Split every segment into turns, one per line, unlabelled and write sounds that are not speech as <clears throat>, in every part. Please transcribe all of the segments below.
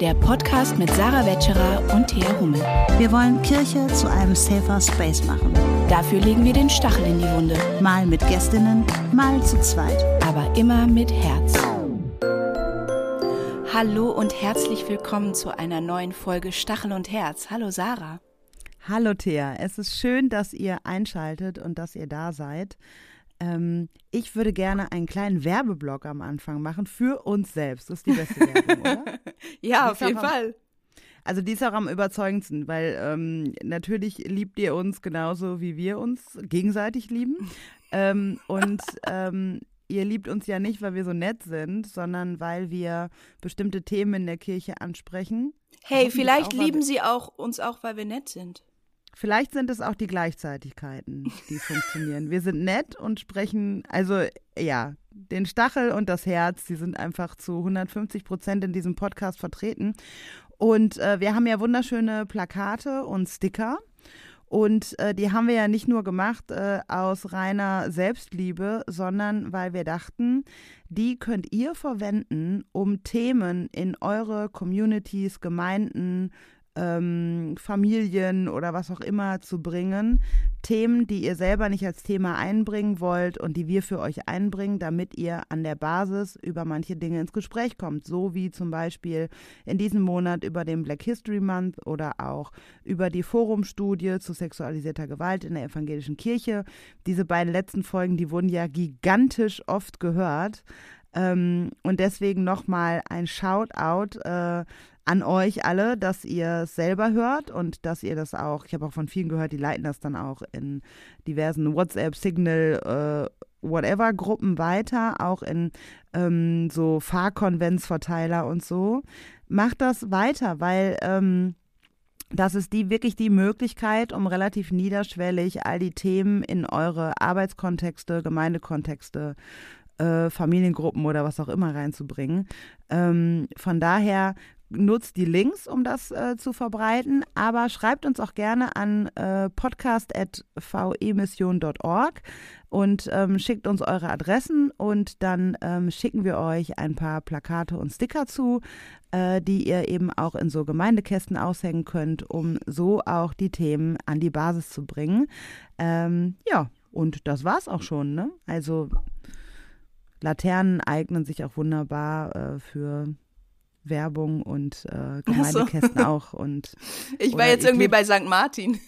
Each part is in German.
der Podcast mit Sarah Wetscherer und Thea Hummel.
Wir wollen Kirche zu einem safer Space machen.
Dafür legen wir den Stachel in die Wunde.
Mal mit Gästinnen, mal zu zweit.
Aber immer mit Herz. Hallo und herzlich willkommen zu einer neuen Folge Stachel und Herz. Hallo Sarah.
Hallo Thea, es ist schön, dass ihr einschaltet und dass ihr da seid. Ähm, ich würde gerne einen kleinen Werbeblock am Anfang machen für uns selbst. Das ist die beste Werbung, oder? <laughs>
ja, auf jeden Fall.
Also die ist auch am überzeugendsten, weil ähm, natürlich liebt ihr uns genauso, wie wir uns gegenseitig lieben. ähm, und <laughs> ähm, ihr liebt uns ja nicht, weil wir so nett sind, sondern weil wir bestimmte Themen in der Kirche ansprechen.
Hey, vielleicht lieben sie auch uns auch, weil wir nett sind.
Vielleicht sind es auch die Gleichzeitigkeiten, die funktionieren. Wir sind nett und sprechen, also ja, den Stachel und das Herz, die sind einfach zu 150 Prozent in diesem Podcast vertreten. Und äh, wir haben ja wunderschöne Plakate und Sticker. Und äh, die haben wir ja nicht nur gemacht äh, aus reiner Selbstliebe, sondern weil wir dachten, die könnt ihr verwenden, um Themen in eure Communities, Gemeinden, ähm, Familien oder was auch immer zu bringen. Themen, die ihr selber nicht als Thema einbringen wollt und die wir für euch einbringen, damit ihr an der Basis über manche Dinge ins Gespräch kommt. So wie zum Beispiel in diesem Monat über den Black History Month oder auch über die Forumstudie zu sexualisierter Gewalt in der evangelischen Kirche. Diese beiden letzten Folgen, die wurden ja gigantisch oft gehört. Ähm, und deswegen nochmal ein Shoutout äh, an euch alle, dass ihr es selber hört und dass ihr das auch, ich habe auch von vielen gehört, die leiten das dann auch in diversen WhatsApp, Signal, äh, whatever Gruppen weiter, auch in ähm, so Fahrkonventsverteiler und so. Macht das weiter, weil ähm, das ist die wirklich die Möglichkeit, um relativ niederschwellig all die Themen in eure Arbeitskontexte, Gemeindekontexte äh, Familiengruppen oder was auch immer reinzubringen. Ähm, von daher nutzt die Links, um das äh, zu verbreiten, aber schreibt uns auch gerne an äh, podcast.vemission.org und ähm, schickt uns eure Adressen und dann ähm, schicken wir euch ein paar Plakate und Sticker zu, äh, die ihr eben auch in so Gemeindekästen aushängen könnt, um so auch die Themen an die Basis zu bringen. Ähm, ja, und das war's auch schon, ne? Also Laternen eignen sich auch wunderbar äh, für Werbung und äh, Gemeindekästen so. auch. Und, <laughs>
ich war jetzt irgendwie bei St. Martin.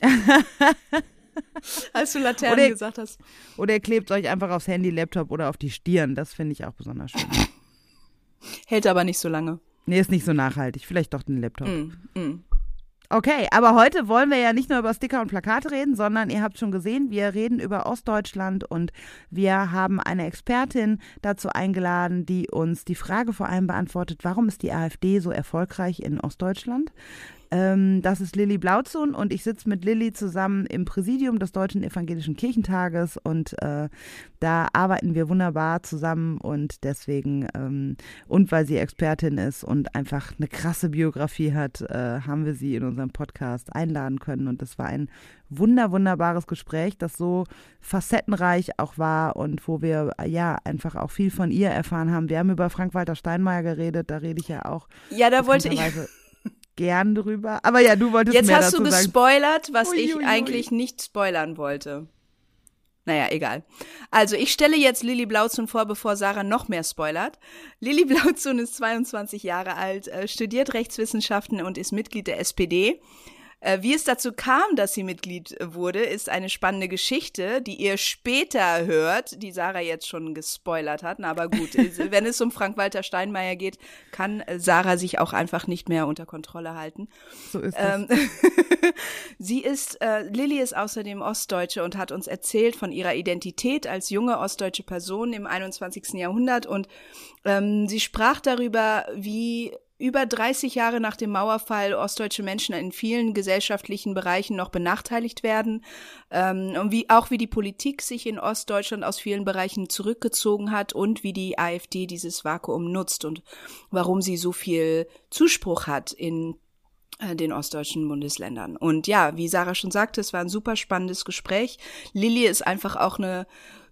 <laughs> Als du Laternen oder, gesagt hast.
Oder ihr klebt euch einfach aufs Handy, Laptop oder auf die Stirn. Das finde ich auch besonders schön. <laughs>
Hält aber nicht so lange.
Nee, ist nicht so nachhaltig. Vielleicht doch den Laptop. Mm, mm. Okay, aber heute wollen wir ja nicht nur über Sticker und Plakate reden, sondern ihr habt schon gesehen, wir reden über Ostdeutschland und wir haben eine Expertin dazu eingeladen, die uns die Frage vor allem beantwortet, warum ist die AfD so erfolgreich in Ostdeutschland? Ähm, das ist Lilly Blauzun und ich sitze mit Lilly zusammen im Präsidium des Deutschen Evangelischen Kirchentages und äh, da arbeiten wir wunderbar zusammen und deswegen ähm, und weil sie Expertin ist und einfach eine krasse Biografie hat, äh, haben wir sie in unserem Podcast einladen können und das war ein wunder wunderbares Gespräch, das so facettenreich auch war und wo wir ja einfach auch viel von ihr erfahren haben. Wir haben über Frank-Walter Steinmeier geredet, da rede ich ja auch.
Ja, da wollte ich
gern drüber. Aber ja, du wolltest
Jetzt
mehr
hast
dazu
du gespoilert, was ui, ich ui, eigentlich nicht spoilern wollte. Naja, egal. Also, ich stelle jetzt Lilly Blauzun vor, bevor Sarah noch mehr spoilert. Lilly <laughs> Blauzun ist 22 Jahre alt, äh, studiert Rechtswissenschaften und ist Mitglied der SPD. Äh, wie es dazu kam, dass sie Mitglied wurde, ist eine spannende Geschichte, die ihr später hört, die Sarah jetzt schon gespoilert hat. Aber gut, <laughs> wenn es um Frank-Walter Steinmeier geht, kann Sarah sich auch einfach nicht mehr unter Kontrolle halten.
So ist es. Ähm, <laughs>
sie ist, äh, Lilly ist außerdem Ostdeutsche und hat uns erzählt von ihrer Identität als junge ostdeutsche Person im 21. Jahrhundert und ähm, sie sprach darüber, wie über 30 Jahre nach dem Mauerfall ostdeutsche Menschen in vielen gesellschaftlichen Bereichen noch benachteiligt werden ähm, und wie auch wie die Politik sich in Ostdeutschland aus vielen Bereichen zurückgezogen hat und wie die AfD dieses Vakuum nutzt und warum sie so viel Zuspruch hat in äh, den ostdeutschen Bundesländern. Und ja, wie Sarah schon sagte, es war ein super spannendes Gespräch. Lilly ist einfach auch eine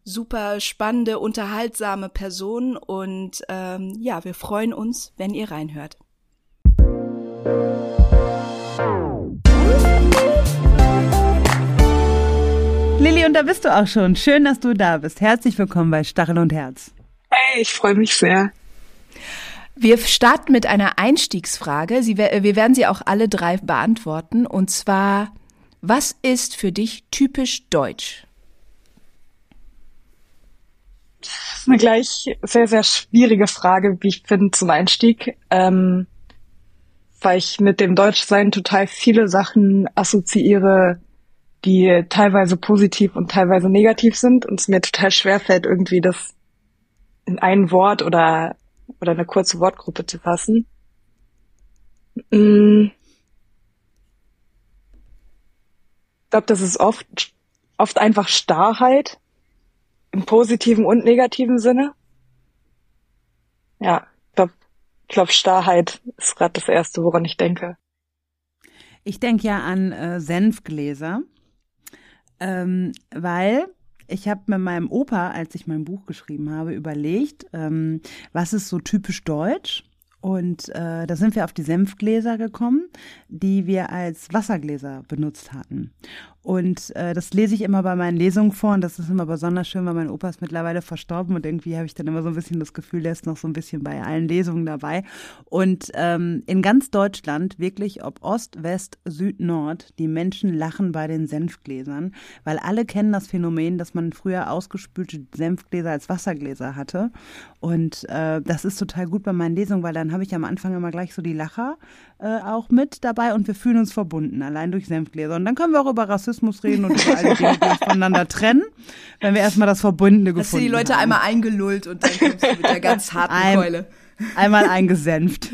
super spannende, unterhaltsame Person und ähm, ja, wir freuen uns, wenn ihr reinhört.
Lilly, und da bist du auch schon. Schön, dass du da bist. Herzlich willkommen bei Stachel und Herz.
Hey, ich freue mich sehr.
Wir starten mit einer Einstiegsfrage. Sie, wir werden sie auch alle drei beantworten. Und zwar, was ist für dich typisch deutsch?
Das ist eine gleich sehr, sehr schwierige Frage, wie ich finde, zum Einstieg. Ähm, weil ich mit dem Deutschsein total viele Sachen assoziiere, die teilweise positiv und teilweise negativ sind und es mir total schwer fällt, irgendwie das in ein Wort oder, oder eine kurze Wortgruppe zu fassen. Mm. Ich glaube, das ist oft, oft einfach Starrheit im positiven und negativen Sinne. Ja, ich glaube, glaub, Starrheit ist gerade das Erste, woran ich denke.
Ich denke ja an äh, Senfgläser, ähm, weil ich habe mit meinem Opa, als ich mein Buch geschrieben habe, überlegt, ähm, was ist so typisch deutsch? Und äh, da sind wir auf die Senfgläser gekommen, die wir als Wassergläser benutzt hatten. Und äh, das lese ich immer bei meinen Lesungen vor und das ist immer besonders schön, weil mein Opa ist mittlerweile verstorben und irgendwie habe ich dann immer so ein bisschen das Gefühl, der ist noch so ein bisschen bei allen Lesungen dabei. Und ähm, in ganz Deutschland, wirklich ob Ost, West, Süd, Nord, die Menschen lachen bei den Senfgläsern, weil alle kennen das Phänomen, dass man früher ausgespülte Senfgläser als Wassergläser hatte. Und äh, das ist total gut bei meinen Lesungen, weil dann habe ich am Anfang immer gleich so die Lacher äh, auch mit dabei und wir fühlen uns verbunden, allein durch Senfgläser. Und dann können wir auch über Rassismus reden und über alle Dinge, die uns voneinander trennen, wenn wir erstmal das Verbundene gefunden haben. Dass du
die Leute
haben.
einmal eingelullt und dann kommst du mit der ganz harten Ein, Keule.
Einmal eingesenft.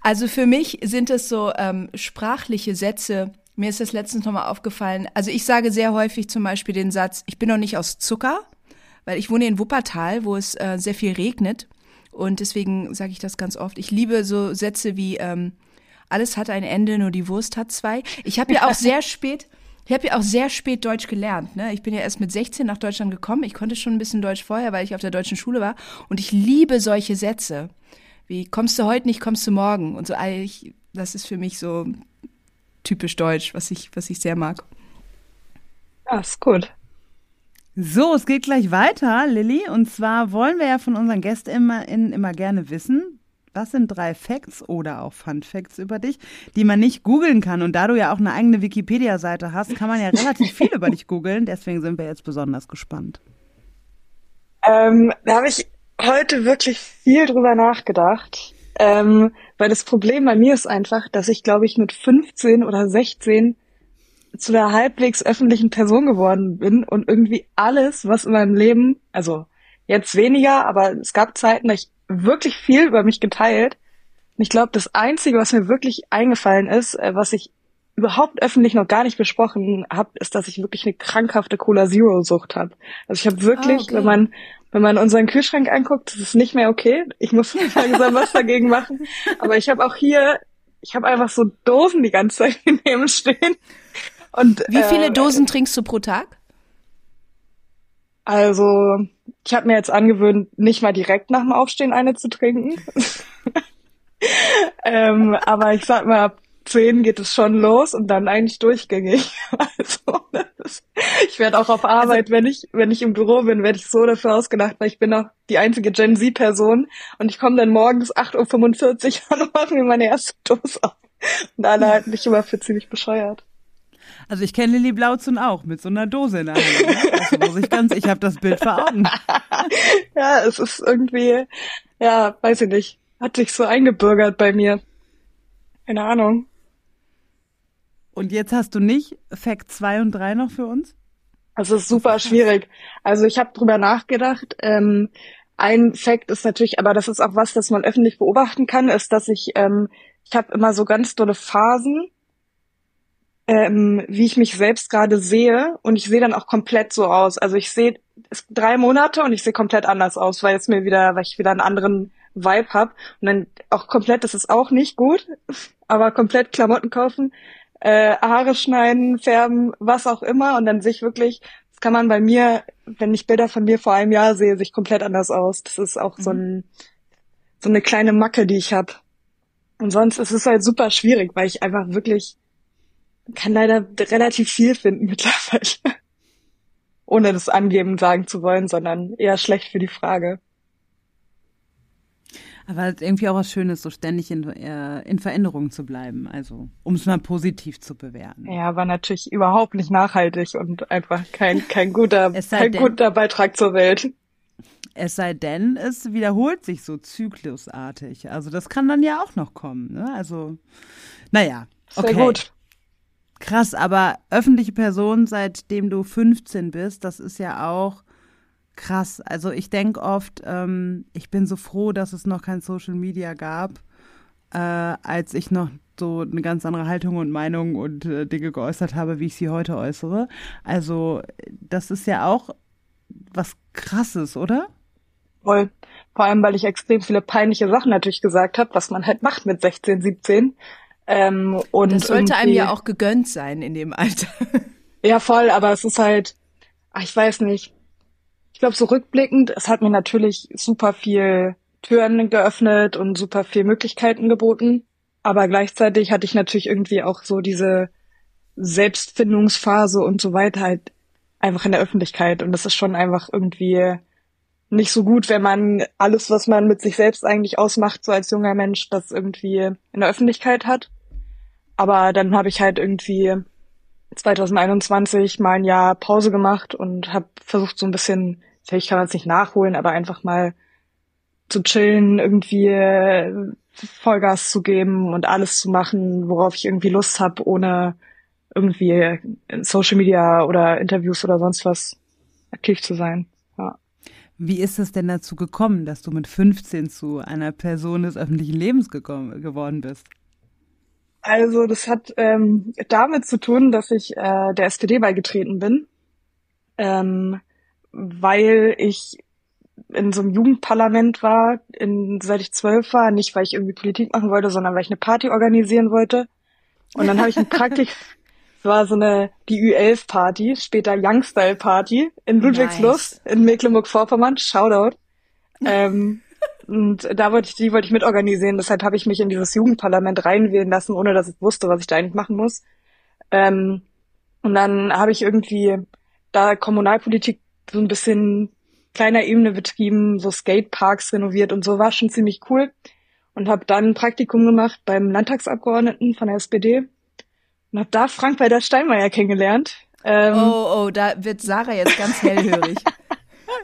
Also für mich sind es so ähm, sprachliche Sätze. Mir ist das letztens nochmal aufgefallen. Also ich sage sehr häufig zum Beispiel den Satz, ich bin noch nicht aus Zucker, weil ich wohne in Wuppertal, wo es äh, sehr viel regnet. Und deswegen sage ich das ganz oft. Ich liebe so Sätze wie ähm, alles hat ein Ende, nur die Wurst hat zwei. Ich habe ja auch <laughs> sehr spät, ich habe ja auch sehr spät Deutsch gelernt. Ne? Ich bin ja erst mit 16 nach Deutschland gekommen. Ich konnte schon ein bisschen Deutsch vorher, weil ich auf der deutschen Schule war. Und ich liebe solche Sätze. Wie kommst du heute nicht, kommst du morgen? Und so, ich, das ist für mich so typisch deutsch, was ich, was ich sehr mag.
Ja, ist gut.
So, es geht gleich weiter, Lilly. Und zwar wollen wir ja von unseren Gästen immer, in, immer gerne wissen, was sind drei Facts oder auch Fun Facts über dich, die man nicht googeln kann. Und da du ja auch eine eigene Wikipedia-Seite hast, kann man ja relativ viel über dich googeln. Deswegen sind wir jetzt besonders gespannt.
Ähm, da habe ich heute wirklich viel drüber nachgedacht. Ähm, weil das Problem bei mir ist einfach, dass ich, glaube ich, mit 15 oder 16 zu der halbwegs öffentlichen Person geworden bin und irgendwie alles, was in meinem Leben, also jetzt weniger, aber es gab Zeiten, da ich wirklich viel über mich geteilt. Und ich glaube, das Einzige, was mir wirklich eingefallen ist, äh, was ich überhaupt öffentlich noch gar nicht besprochen habe, ist, dass ich wirklich eine krankhafte Cola Zero Sucht habe. Also ich habe wirklich, oh, okay. wenn man wenn man unseren Kühlschrank anguckt, das ist nicht mehr okay. Ich muss <laughs> langsam was dagegen machen. Aber ich habe auch hier, ich habe einfach so Dosen die ganze Zeit <laughs> neben stehen.
Und, Wie viele äh, Dosen trinkst du pro Tag?
Also, ich habe mir jetzt angewöhnt, nicht mal direkt nach dem Aufstehen eine zu trinken. <laughs> ähm, aber ich sag mal, ab zehn geht es schon los und dann eigentlich durchgängig. <laughs> Also, ist, ich werde auch auf Arbeit, also, wenn ich wenn ich im Büro bin, werde ich so dafür ausgedacht, weil ich bin auch die einzige Gen Z-Person und ich komme dann morgens 8.45 Uhr <laughs> und mache mir meine erste Dose auf. Und alle halten mich immer für ziemlich bescheuert.
Also ich kenne Lilly Blauzun auch mit so einer Dose in der Hand. Ne? Das muss ich ganz, ich habe das Bild vor Augen. <laughs>
ja, es ist irgendwie, ja, weiß ich nicht, hat sich so eingebürgert bei mir. Keine Ahnung.
Und jetzt hast du nicht Fact 2 und 3 noch für uns?
Das ist super schwierig. Also ich habe drüber nachgedacht. Ähm, ein Fact ist natürlich, aber das ist auch was, das man öffentlich beobachten kann, ist, dass ich, ähm, ich habe immer so ganz tolle Phasen ähm, wie ich mich selbst gerade sehe und ich sehe dann auch komplett so aus. Also ich sehe es drei Monate und ich sehe komplett anders aus, weil es mir wieder, weil ich wieder einen anderen Vibe hab und dann auch komplett, das ist auch nicht gut, aber komplett Klamotten kaufen, äh, Haare schneiden, färben, was auch immer und dann sich wirklich, das kann man bei mir, wenn ich Bilder von mir vor einem Jahr sehe, sich komplett anders aus. Das ist auch mhm. so ein so eine kleine Macke, die ich hab. Und sonst ist es halt super schwierig, weil ich einfach wirklich kann leider relativ viel finden mittlerweile. <laughs> Ohne das angeben sagen zu wollen, sondern eher schlecht für die Frage.
Aber irgendwie auch was Schönes, so ständig in, äh, in Veränderung zu bleiben. Also, um es mal positiv zu bewerten.
Ja, war natürlich überhaupt nicht nachhaltig und einfach kein, kein guter, <laughs> kein denn, guter Beitrag zur Welt.
Es sei denn, es wiederholt sich so zyklusartig. Also, das kann dann ja auch noch kommen. Ne? Also, naja. Okay.
Sehr gut.
Krass, aber öffentliche Person, seitdem du 15 bist, das ist ja auch krass. Also ich denke oft, ähm, ich bin so froh, dass es noch kein Social Media gab, äh, als ich noch so eine ganz andere Haltung und Meinung und äh, Dinge geäußert habe, wie ich sie heute äußere. Also das ist ja auch was Krasses, oder?
Voll. Vor allem, weil ich extrem viele peinliche Sachen natürlich gesagt habe, was man halt macht mit 16, 17. Ähm, und
das sollte einem ja auch gegönnt sein in dem Alter. <laughs>
Ja, voll, aber es ist halt, ach, ich weiß nicht. Ich glaube, so rückblickend, es hat mir natürlich super viel Türen geöffnet und super viel Möglichkeiten geboten. Aber gleichzeitig hatte ich natürlich irgendwie auch so diese Selbstfindungsphase und so weiter halt einfach in der Öffentlichkeit. Und das ist schon einfach irgendwie nicht so gut, wenn man alles, was man mit sich selbst eigentlich ausmacht, so als junger Mensch, das irgendwie in der Öffentlichkeit hat. Aber dann habe ich halt irgendwie 2021 mal ein Jahr Pause gemacht und habe versucht so ein bisschen, ich kann es nicht nachholen, aber einfach mal zu chillen, irgendwie äh, Vollgas zu geben und alles zu machen, worauf ich irgendwie Lust habe, ohne irgendwie in Social Media oder Interviews oder sonst was aktiv zu sein. Ja.
Wie ist es denn dazu gekommen, dass du mit 15 zu einer Person des öffentlichen Lebens gekommen, geworden bist?
Also das hat ähm, damit zu tun, dass ich äh, der SPD beigetreten bin, ähm, weil ich in so einem Jugendparlament war, in, seit ich zwölf war, nicht weil ich irgendwie Politik machen wollte, sondern weil ich eine Party organisieren wollte. Und dann habe ich ein Praktik, <laughs> es war so eine die Ü11-Party, später Youngstyle-Party in Ludwigslust nice. in Mecklenburg-Vorpommern, Shoutout. Ähm, und da wollte ich, die wollte ich mitorganisieren. Deshalb habe ich mich in dieses Jugendparlament reinwählen lassen, ohne dass ich wusste, was ich da eigentlich machen muss. Ähm, und dann habe ich irgendwie da Kommunalpolitik so ein bisschen kleiner Ebene betrieben, so Skateparks renoviert und so war schon ziemlich cool. Und habe dann ein Praktikum gemacht beim Landtagsabgeordneten von der SPD und habe da Frank-Walter Steinmeier kennengelernt.
Ähm, oh, oh, da wird Sarah jetzt ganz hellhörig.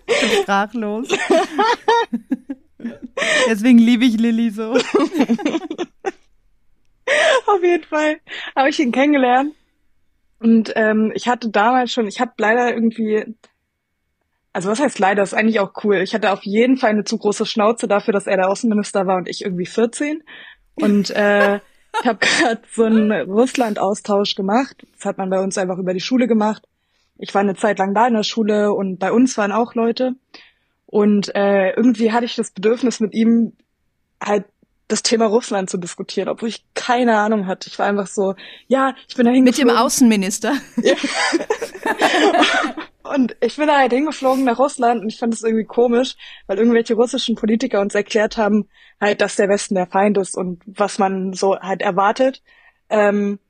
<laughs>
sprachlos. <laughs> <laughs> Deswegen liebe ich Lilly so. <laughs>
Auf jeden Fall habe ich ihn kennengelernt. Und ähm, ich hatte damals schon, ich habe leider irgendwie, also was heißt leider, ist eigentlich auch cool. Ich hatte auf jeden Fall eine zu große Schnauze dafür, dass er der Außenminister war und ich irgendwie 14. Und äh, <laughs> ich habe gerade so einen Russland-Austausch gemacht. Das hat man bei uns einfach über die Schule gemacht. Ich war eine Zeit lang da in der Schule und bei uns waren auch Leute. Und äh, irgendwie hatte ich das Bedürfnis, mit ihm halt das Thema Russland zu diskutieren, obwohl ich keine Ahnung hatte. Ich war einfach so, ja, ich bin da hingeflogen.
Mit dem Außenminister. Ja. <laughs>
und ich bin da halt hingeflogen nach Russland und ich fand das irgendwie komisch, weil irgendwelche russischen Politiker uns erklärt haben, halt, dass der Westen der Feind ist und was man so halt erwartet, ähm,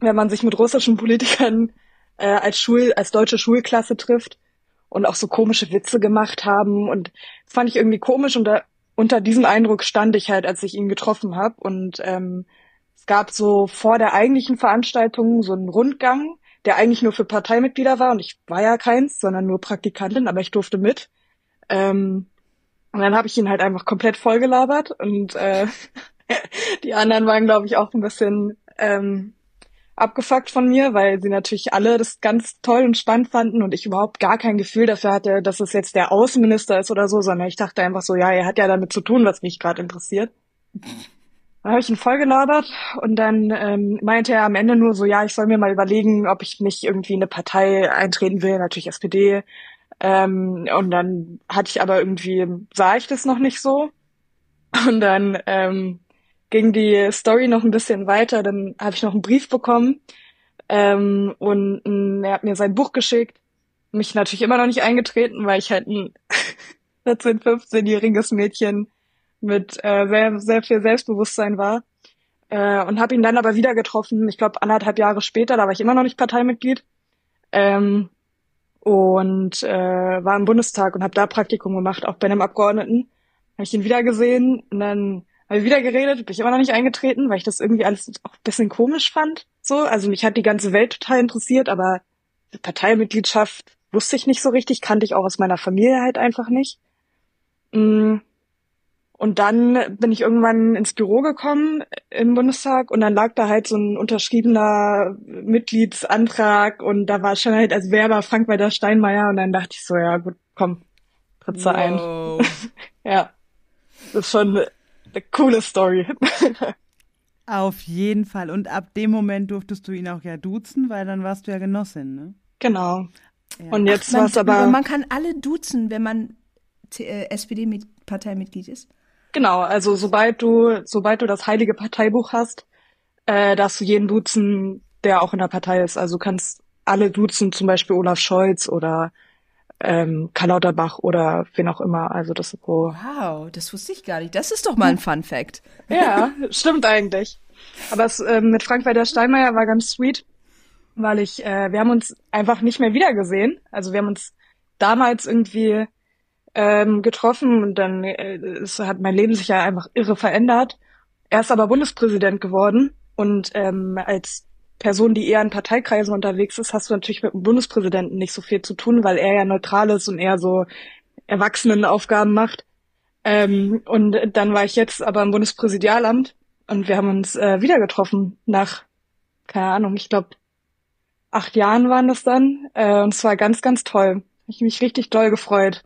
wenn man sich mit russischen Politikern äh, als Schul, als deutsche Schulklasse trifft und auch so komische Witze gemacht haben. Und das fand ich irgendwie komisch. Und da, unter diesem Eindruck stand ich halt, als ich ihn getroffen habe und ähm, es gab so vor der eigentlichen Veranstaltung so einen Rundgang, der eigentlich nur für Parteimitglieder war. Und ich war ja keins, sondern nur Praktikantin, aber ich durfte mit. Ähm, und dann habe ich ihn halt einfach komplett vollgelabert. Und äh, <laughs> die anderen waren, glaube ich, auch ein bisschen ähm, abgefuckt von mir, weil sie natürlich alle das ganz toll und spannend fanden und ich überhaupt gar kein Gefühl dafür hatte, dass es jetzt der Außenminister ist oder so, sondern ich dachte einfach so, ja, er hat ja damit zu tun, was mich gerade interessiert. <laughs> Dann habe ich ihn voll gelabert und dann ähm, meinte er am Ende nur so, ja, ich soll mir mal überlegen, ob ich nicht irgendwie in eine Partei eintreten will, natürlich SPD. Ähm, und dann hatte ich aber irgendwie, sah ich das noch nicht so. Und dann ähm, ging die Story noch ein bisschen weiter. Dann habe ich noch einen Brief bekommen ähm, und ähm, er hat mir sein Buch geschickt. Mich natürlich immer noch nicht eingetreten, weil ich halt ein <laughs> 14-, 15-jähriges Mädchen mit äh, sehr, sehr viel Selbstbewusstsein war. äh, und habe ihn dann aber wieder getroffen. Ich glaube anderthalb Jahre später, da war ich immer noch nicht Parteimitglied ähm, und äh, war im Bundestag und habe da Praktikum gemacht, auch bei einem Abgeordneten. Habe ich ihn wieder gesehen und dann habe ich wieder geredet, bin ich immer noch nicht eingetreten, weil ich das irgendwie alles auch ein bisschen komisch fand. So, also mich hat die ganze Welt total interessiert, aber Parteimitgliedschaft wusste ich nicht so richtig, kannte ich auch aus meiner Familie halt einfach nicht. Mm. Und dann bin ich irgendwann ins Büro gekommen im Bundestag und dann lag da halt so ein unterschriebener Mitgliedsantrag und da war schon halt als Werber Frank-Walter Steinmeier und dann dachte ich so, ja gut, komm, trittst du ein. <laughs> ja, das ist schon eine coole Story. <laughs>
Auf jeden Fall. Und ab dem Moment durftest du ihn auch ja duzen, weil dann warst du ja Genossin, ne?
Genau. Ja. Und jetzt war es aber.
Man kann alle duzen, wenn man äh, SPD-Parteimitglied ist.
Genau, also sobald du, sobald du das heilige Parteibuch hast, äh, darfst du jeden duzen, der auch in der Partei ist. Also du kannst alle duzen, zum Beispiel Olaf Scholz oder ähm, Karl Lauterbach oder wen auch immer. Also das ist so.
Wow, das wusste ich gar nicht. Das ist doch mal ein Fun Fact.
Ja, stimmt eigentlich. Aber es, äh, mit Frank-Walter Steinmeier war ganz sweet, weil ich, äh, wir haben uns einfach nicht mehr wiedergesehen. Also wir haben uns damals irgendwie ähm, getroffen und dann äh, es hat mein Leben sich ja einfach irre verändert. Er ist aber Bundespräsident geworden und ähm, als Person, die eher in Parteikreisen unterwegs ist, hast du natürlich mit dem Bundespräsidenten nicht so viel zu tun, weil er ja neutral ist und eher so Erwachsenenaufgaben macht. Ähm, und dann war ich jetzt aber im Bundespräsidialamt und wir haben uns äh, wieder getroffen nach, keine Ahnung, ich glaube, acht Jahren waren das dann. Äh, und es war ganz, ganz toll. Ich mich richtig doll gefreut.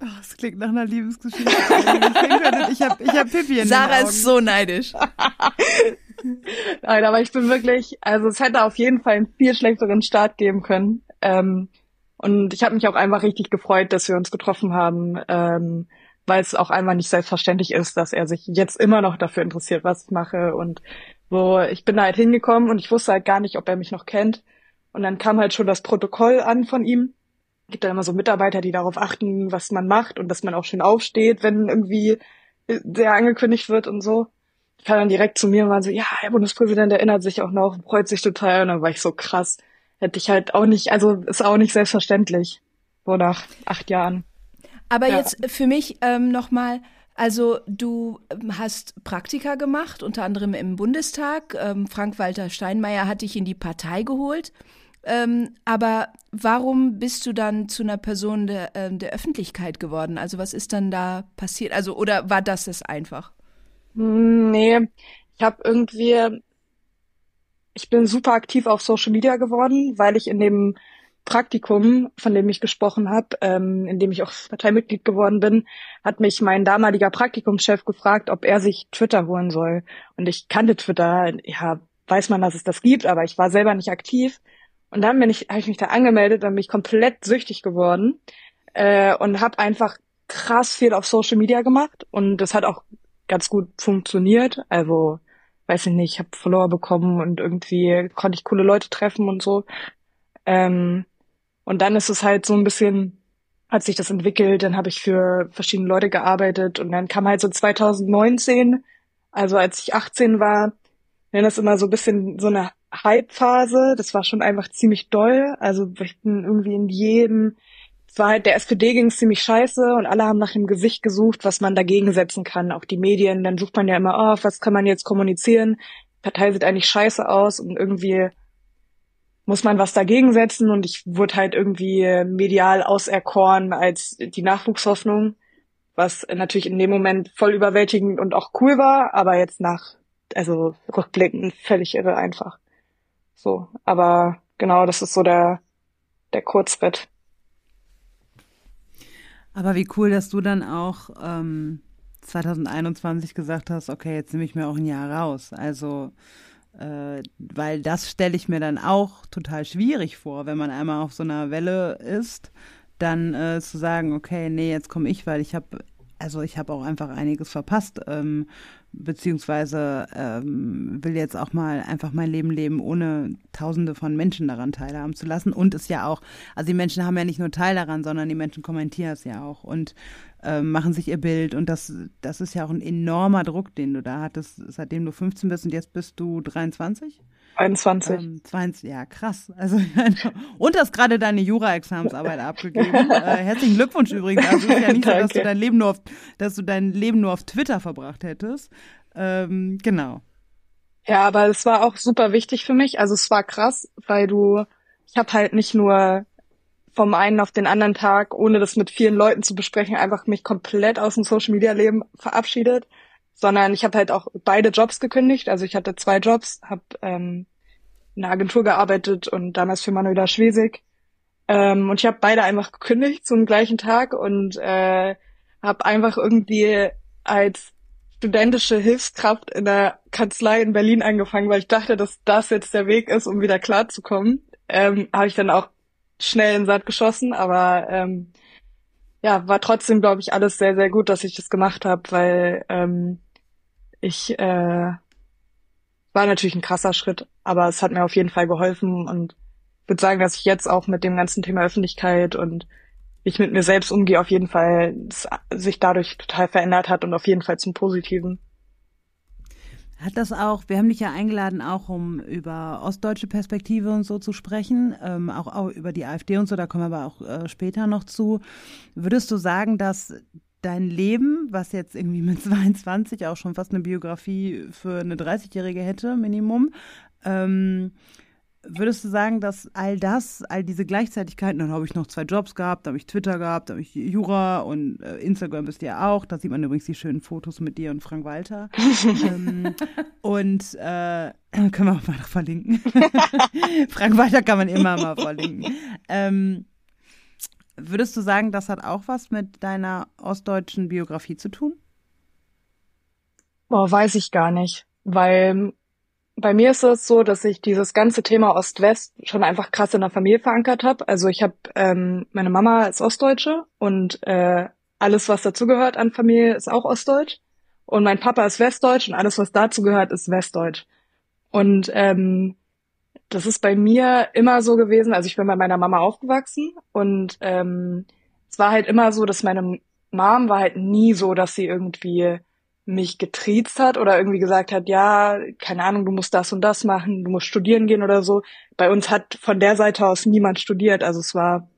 Oh, das klingt nach einer Liebesgeschichte. ich habe ich hab Pippi in
Sarah ist so neidisch. <laughs> <laughs>
Nein, aber ich bin wirklich, also es hätte auf jeden Fall einen viel schlechteren Start geben können. Ähm, und ich habe mich auch einfach richtig gefreut, dass wir uns getroffen haben, ähm, weil es auch einfach nicht selbstverständlich ist, dass er sich jetzt immer noch dafür interessiert, was ich mache. Und so, ich bin da halt hingekommen und ich wusste halt gar nicht, ob er mich noch kennt. Und dann kam halt schon das Protokoll an von ihm. Gibt da immer so Mitarbeiter, die darauf achten, was man macht und dass man auch schön aufsteht, wenn irgendwie der angekündigt wird und so kam dann direkt zu mir und war so, ja, der Bundespräsident erinnert sich auch noch, freut sich total. Und dann war ich so krass. Hätte ich halt auch nicht, also ist auch nicht selbstverständlich. So nach acht Jahren.
Aber ja. jetzt für mich ähm, nochmal, also du ähm, hast Praktika gemacht, unter anderem im Bundestag. Ähm, Frank-Walter Steinmeier hat dich in die Partei geholt. Ähm, aber warum bist du dann zu einer Person der, ähm, der Öffentlichkeit geworden? Also was ist dann da passiert? Also oder war das es einfach?
Hm, nee, ich habe irgendwie, ich bin super aktiv auf Social Media geworden, weil ich in dem Praktikum, von dem ich gesprochen habe, ähm, in dem ich auch Parteimitglied geworden bin, hat mich mein damaliger Praktikumschef gefragt, ob er sich Twitter holen soll. Und ich kannte Twitter, ja, weiß man, dass es das gibt, aber ich war selber nicht aktiv. Und dann bin ich, habe ich mich da angemeldet und bin ich komplett süchtig geworden äh, und habe einfach krass viel auf Social Media gemacht und das hat auch ganz gut funktioniert. Also, weiß ich nicht, ich habe Follower bekommen und irgendwie konnte ich coole Leute treffen und so. Ähm, und dann ist es halt so ein bisschen, hat sich das entwickelt, dann habe ich für verschiedene Leute gearbeitet und dann kam halt so 2019, also als ich 18 war, nenne das immer so ein bisschen so eine Hype-Phase. Das war schon einfach ziemlich doll. Also ich bin irgendwie in jedem war halt, der SPD ging es ziemlich scheiße und alle haben nach dem Gesicht gesucht, was man dagegen setzen kann. Auch die Medien, dann sucht man ja immer, oh, was kann man jetzt kommunizieren? Die Partei sieht eigentlich scheiße aus und irgendwie muss man was dagegen setzen und ich wurde halt irgendwie medial auserkoren als die Nachwuchshoffnung, was natürlich in dem Moment voll überwältigend und auch cool war, aber jetzt nach, also rückblickend völlig irre einfach. So, aber genau, das ist so der, der Kurzbett.
Aber wie cool, dass du dann auch ähm, 2021 gesagt hast, okay, jetzt nehme ich mir auch ein Jahr raus. Also, äh, weil das stelle ich mir dann auch total schwierig vor, wenn man einmal auf so einer Welle ist, dann äh, zu sagen, okay, nee, jetzt komme ich, weil ich habe also ich habe auch einfach einiges verpasst, ähm, beziehungsweise ähm, will jetzt auch mal einfach mein Leben leben, ohne Tausende von Menschen daran teilhaben zu lassen. Und es ja auch, also die Menschen haben ja nicht nur Teil daran, sondern die Menschen kommentieren es ja auch und ähm, machen sich ihr Bild. Und das, das ist ja auch ein enormer Druck, den du da hattest, seitdem du 15 bist und jetzt bist du 23?
21.
Ähm, 20, ja, krass. Also, und hast gerade deine Jura-Examensarbeit abgegeben. <laughs> Äh, herzlichen Glückwunsch übrigens. Also, es ist ja nicht so, dass du dein Leben nur auf, dass du dein Leben nur auf Twitter verbracht hättest. Ähm, genau.
Ja, aber es war auch super wichtig für mich. Also, es war krass, weil du, ich habe halt nicht nur vom einen auf den anderen Tag, ohne das mit vielen Leuten zu besprechen, einfach mich komplett aus dem Social Media Leben verabschiedet, sondern ich habe halt auch beide Jobs gekündigt. Also ich hatte zwei Jobs, habe ähm, in einer Agentur gearbeitet und damals für Manuela Schwesig. Ähm, und ich habe beide einfach gekündigt zum gleichen Tag und äh, habe einfach irgendwie als studentische Hilfskraft in der Kanzlei in Berlin angefangen, weil ich dachte, dass das jetzt der Weg ist, um wieder klarzukommen. Ähm, habe ich dann auch schnell in den Sand geschossen, aber ähm, ja, war trotzdem, glaube ich, alles sehr, sehr gut, dass ich das gemacht habe, weil ähm, ich äh, war natürlich ein krasser Schritt, aber es hat mir auf jeden Fall geholfen und würde sagen, dass ich jetzt auch mit dem ganzen Thema Öffentlichkeit und ich mit mir selbst umgehe, auf jeden Fall sich dadurch total verändert hat und auf jeden Fall zum Positiven.
Hat das auch, wir haben dich ja eingeladen, auch um über ostdeutsche Perspektive und so zu sprechen, ähm, auch, auch über die AfD und so, da kommen wir aber auch äh, später noch zu. Würdest du sagen, dass dein Leben, was jetzt irgendwie mit <laughs> 22 auch schon fast eine Biografie für eine 30-Jährige hätte, Minimum, ähm, würdest du sagen, dass all das, all diese Gleichzeitigkeiten, dann habe ich noch zwei Jobs gehabt, da habe ich Twitter gehabt, da habe ich Jura und äh, Instagram bist du ja auch, da sieht man übrigens die schönen Fotos mit dir und Frank Walter. <laughs> ähm, und äh, <clears throat> können wir auch mal noch verlinken. <laughs> Frank Walter kann man immer mal verlinken. Ähm, Würdest du sagen, das hat auch was mit deiner ostdeutschen Biografie zu tun?
Boah, weiß ich gar nicht, weil bei mir ist es so, dass ich dieses ganze Thema Ost-West schon einfach krass in der Familie verankert habe. Also ich habe ähm, meine Mama ist Ostdeutsche und äh, alles, was dazugehört an Familie, ist auch Ostdeutsch. Und mein Papa ist Westdeutsch und alles, was dazu gehört, ist Westdeutsch. Und ähm, das ist bei mir immer so gewesen, also ich bin bei meiner Mama aufgewachsen und ähm, es war halt immer so, dass meine Mom war halt nie so, dass sie irgendwie mich getriezt hat oder irgendwie gesagt hat, ja, keine Ahnung, du musst das und das machen, du musst studieren gehen oder so. Bei uns hat von der Seite aus niemand studiert, also es war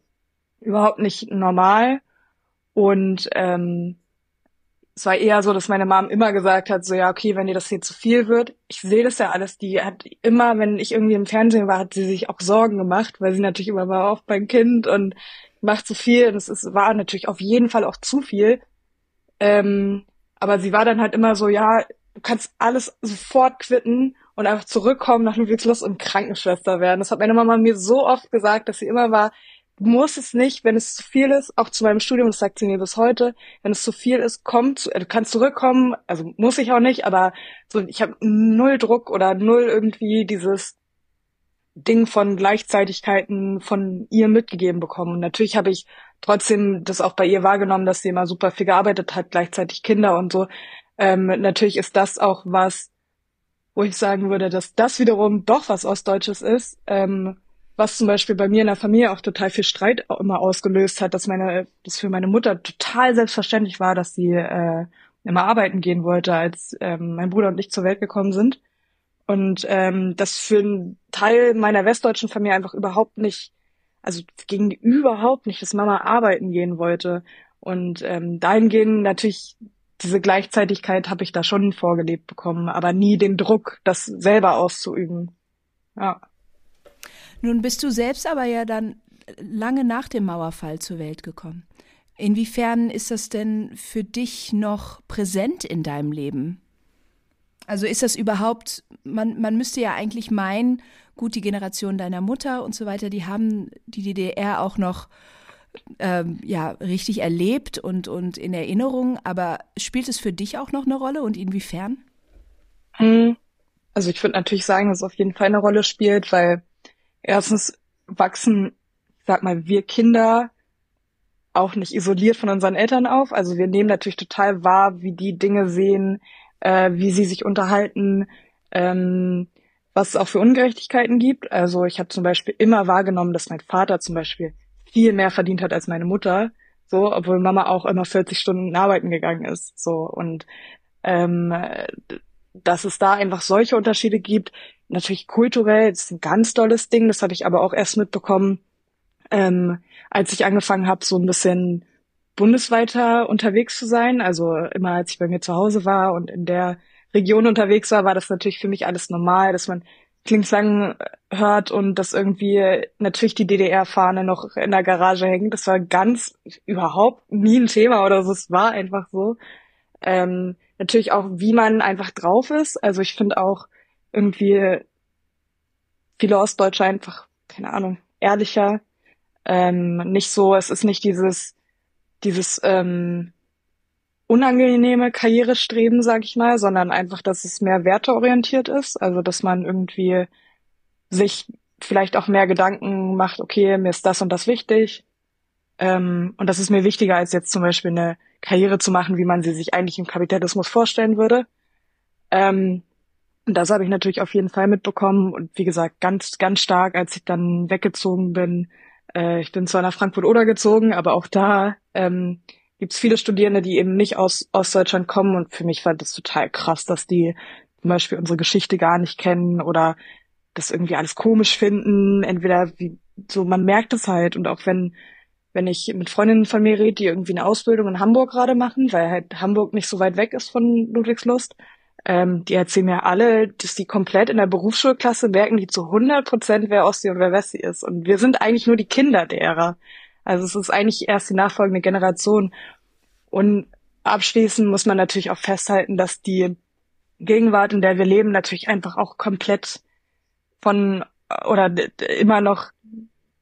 überhaupt nicht normal. Und ähm, es war eher so, dass meine Mom immer gesagt hat, so ja, okay, wenn dir das hier zu viel wird, ich sehe das ja alles, die hat immer, wenn ich irgendwie im Fernsehen war, hat sie sich auch Sorgen gemacht, weil sie natürlich immer war auf mein Kind und macht zu viel. Und es ist, war natürlich auf jeden Fall auch zu viel. Ähm, aber sie war dann halt immer so, ja, du kannst alles sofort quitten und einfach zurückkommen nach Ludwigslust und Krankenschwester werden. Das hat meine Mama mir so oft gesagt, dass sie immer war, muss es nicht, wenn es zu viel ist, auch zu meinem Studium, das sagt sie mir bis heute, wenn es zu viel ist, komm, zu, du kannst zurückkommen, also muss ich auch nicht, aber so, ich habe null Druck oder null irgendwie dieses Ding von Gleichzeitigkeiten von ihr mitgegeben bekommen. Und natürlich habe ich trotzdem das auch bei ihr wahrgenommen, dass sie immer super viel gearbeitet hat, gleichzeitig Kinder und so. Ähm, natürlich ist das auch was, wo ich sagen würde, dass das wiederum doch was Ostdeutsches ist. Ähm, was zum Beispiel bei mir in der Familie auch total viel Streit immer ausgelöst hat, dass meine, das für meine Mutter total selbstverständlich war, dass sie äh, immer arbeiten gehen wollte, als ähm, mein Bruder und ich zur Welt gekommen sind. Und ähm, das für einen Teil meiner westdeutschen Familie einfach überhaupt nicht, also ging überhaupt nicht, dass Mama arbeiten gehen wollte. Und ähm, dahingehend natürlich diese Gleichzeitigkeit habe ich da schon vorgelebt bekommen, aber nie den Druck, das selber auszuüben. Ja.
Nun bist du selbst aber ja dann lange nach dem Mauerfall zur Welt gekommen. Inwiefern ist das denn für dich noch präsent in deinem Leben? Also ist das überhaupt, man, man müsste ja eigentlich meinen, gut, die Generation deiner Mutter und so weiter, die haben die DDR auch noch ähm, ja, richtig erlebt und, und in Erinnerung, aber spielt es für dich auch noch eine Rolle und inwiefern?
Hm. Also ich würde natürlich sagen, dass es auf jeden Fall eine Rolle spielt, weil erstens wachsen, sag mal, wir Kinder auch nicht isoliert von unseren Eltern auf. Also wir nehmen natürlich total wahr, wie die Dinge sehen, äh, wie sie sich unterhalten, ähm, was es auch für Ungerechtigkeiten gibt. Also ich habe zum Beispiel immer wahrgenommen, dass mein Vater zum Beispiel viel mehr verdient hat als meine Mutter, so, obwohl Mama auch immer 40 Stunden arbeiten gegangen ist, so und ähm, dass es da einfach solche Unterschiede gibt. Natürlich kulturell, das ist ein ganz tolles Ding, das habe ich aber auch erst mitbekommen, ähm, als ich angefangen habe, so ein bisschen bundesweiter unterwegs zu sein. Also immer als ich bei mir zu Hause war und in der Region unterwegs war, war das natürlich für mich alles normal, dass man Klingslang hört und dass irgendwie natürlich die DDR-Fahne noch in der Garage hängt. Das war ganz überhaupt nie ein Thema oder so. Es war einfach so. Ähm, natürlich auch, wie man einfach drauf ist. Also ich finde auch irgendwie viele Ostdeutsche einfach, keine Ahnung, ehrlicher. Ähm, nicht so, es ist nicht dieses, dieses ähm, unangenehme Karrierestreben, sag ich mal, sondern einfach, dass es mehr werteorientiert ist. Also dass man irgendwie sich vielleicht auch mehr Gedanken macht, okay, mir ist das und das wichtig. Ähm, und das ist mir wichtiger, als jetzt zum Beispiel eine Karriere zu machen, wie man sie sich eigentlich im Kapitalismus vorstellen würde. Ähm, und das habe ich natürlich auf jeden Fall mitbekommen und wie gesagt, ganz, ganz stark, als ich dann weggezogen bin. Äh, ich bin zwar nach Frankfurt-Oder gezogen, aber auch da ähm, gibt es viele Studierende, die eben nicht aus Ostdeutschland kommen und für mich war das total krass, dass die zum Beispiel unsere Geschichte gar nicht kennen oder das irgendwie alles komisch finden. Entweder wie so, man merkt es halt und auch wenn wenn ich mit Freundinnen von mir rede, die irgendwie eine Ausbildung in Hamburg gerade machen, weil halt Hamburg nicht so weit weg ist von Ludwigslust, ähm, die erzählen mir alle, dass die komplett in der Berufsschulklasse merken, die zu 100 Prozent, wer Ossi und wer Wessi ist. Und wir sind eigentlich nur die Kinder derer. Also es ist eigentlich erst die nachfolgende Generation. Und abschließend muss man natürlich auch festhalten, dass die Gegenwart, in der wir leben, natürlich einfach auch komplett von oder immer noch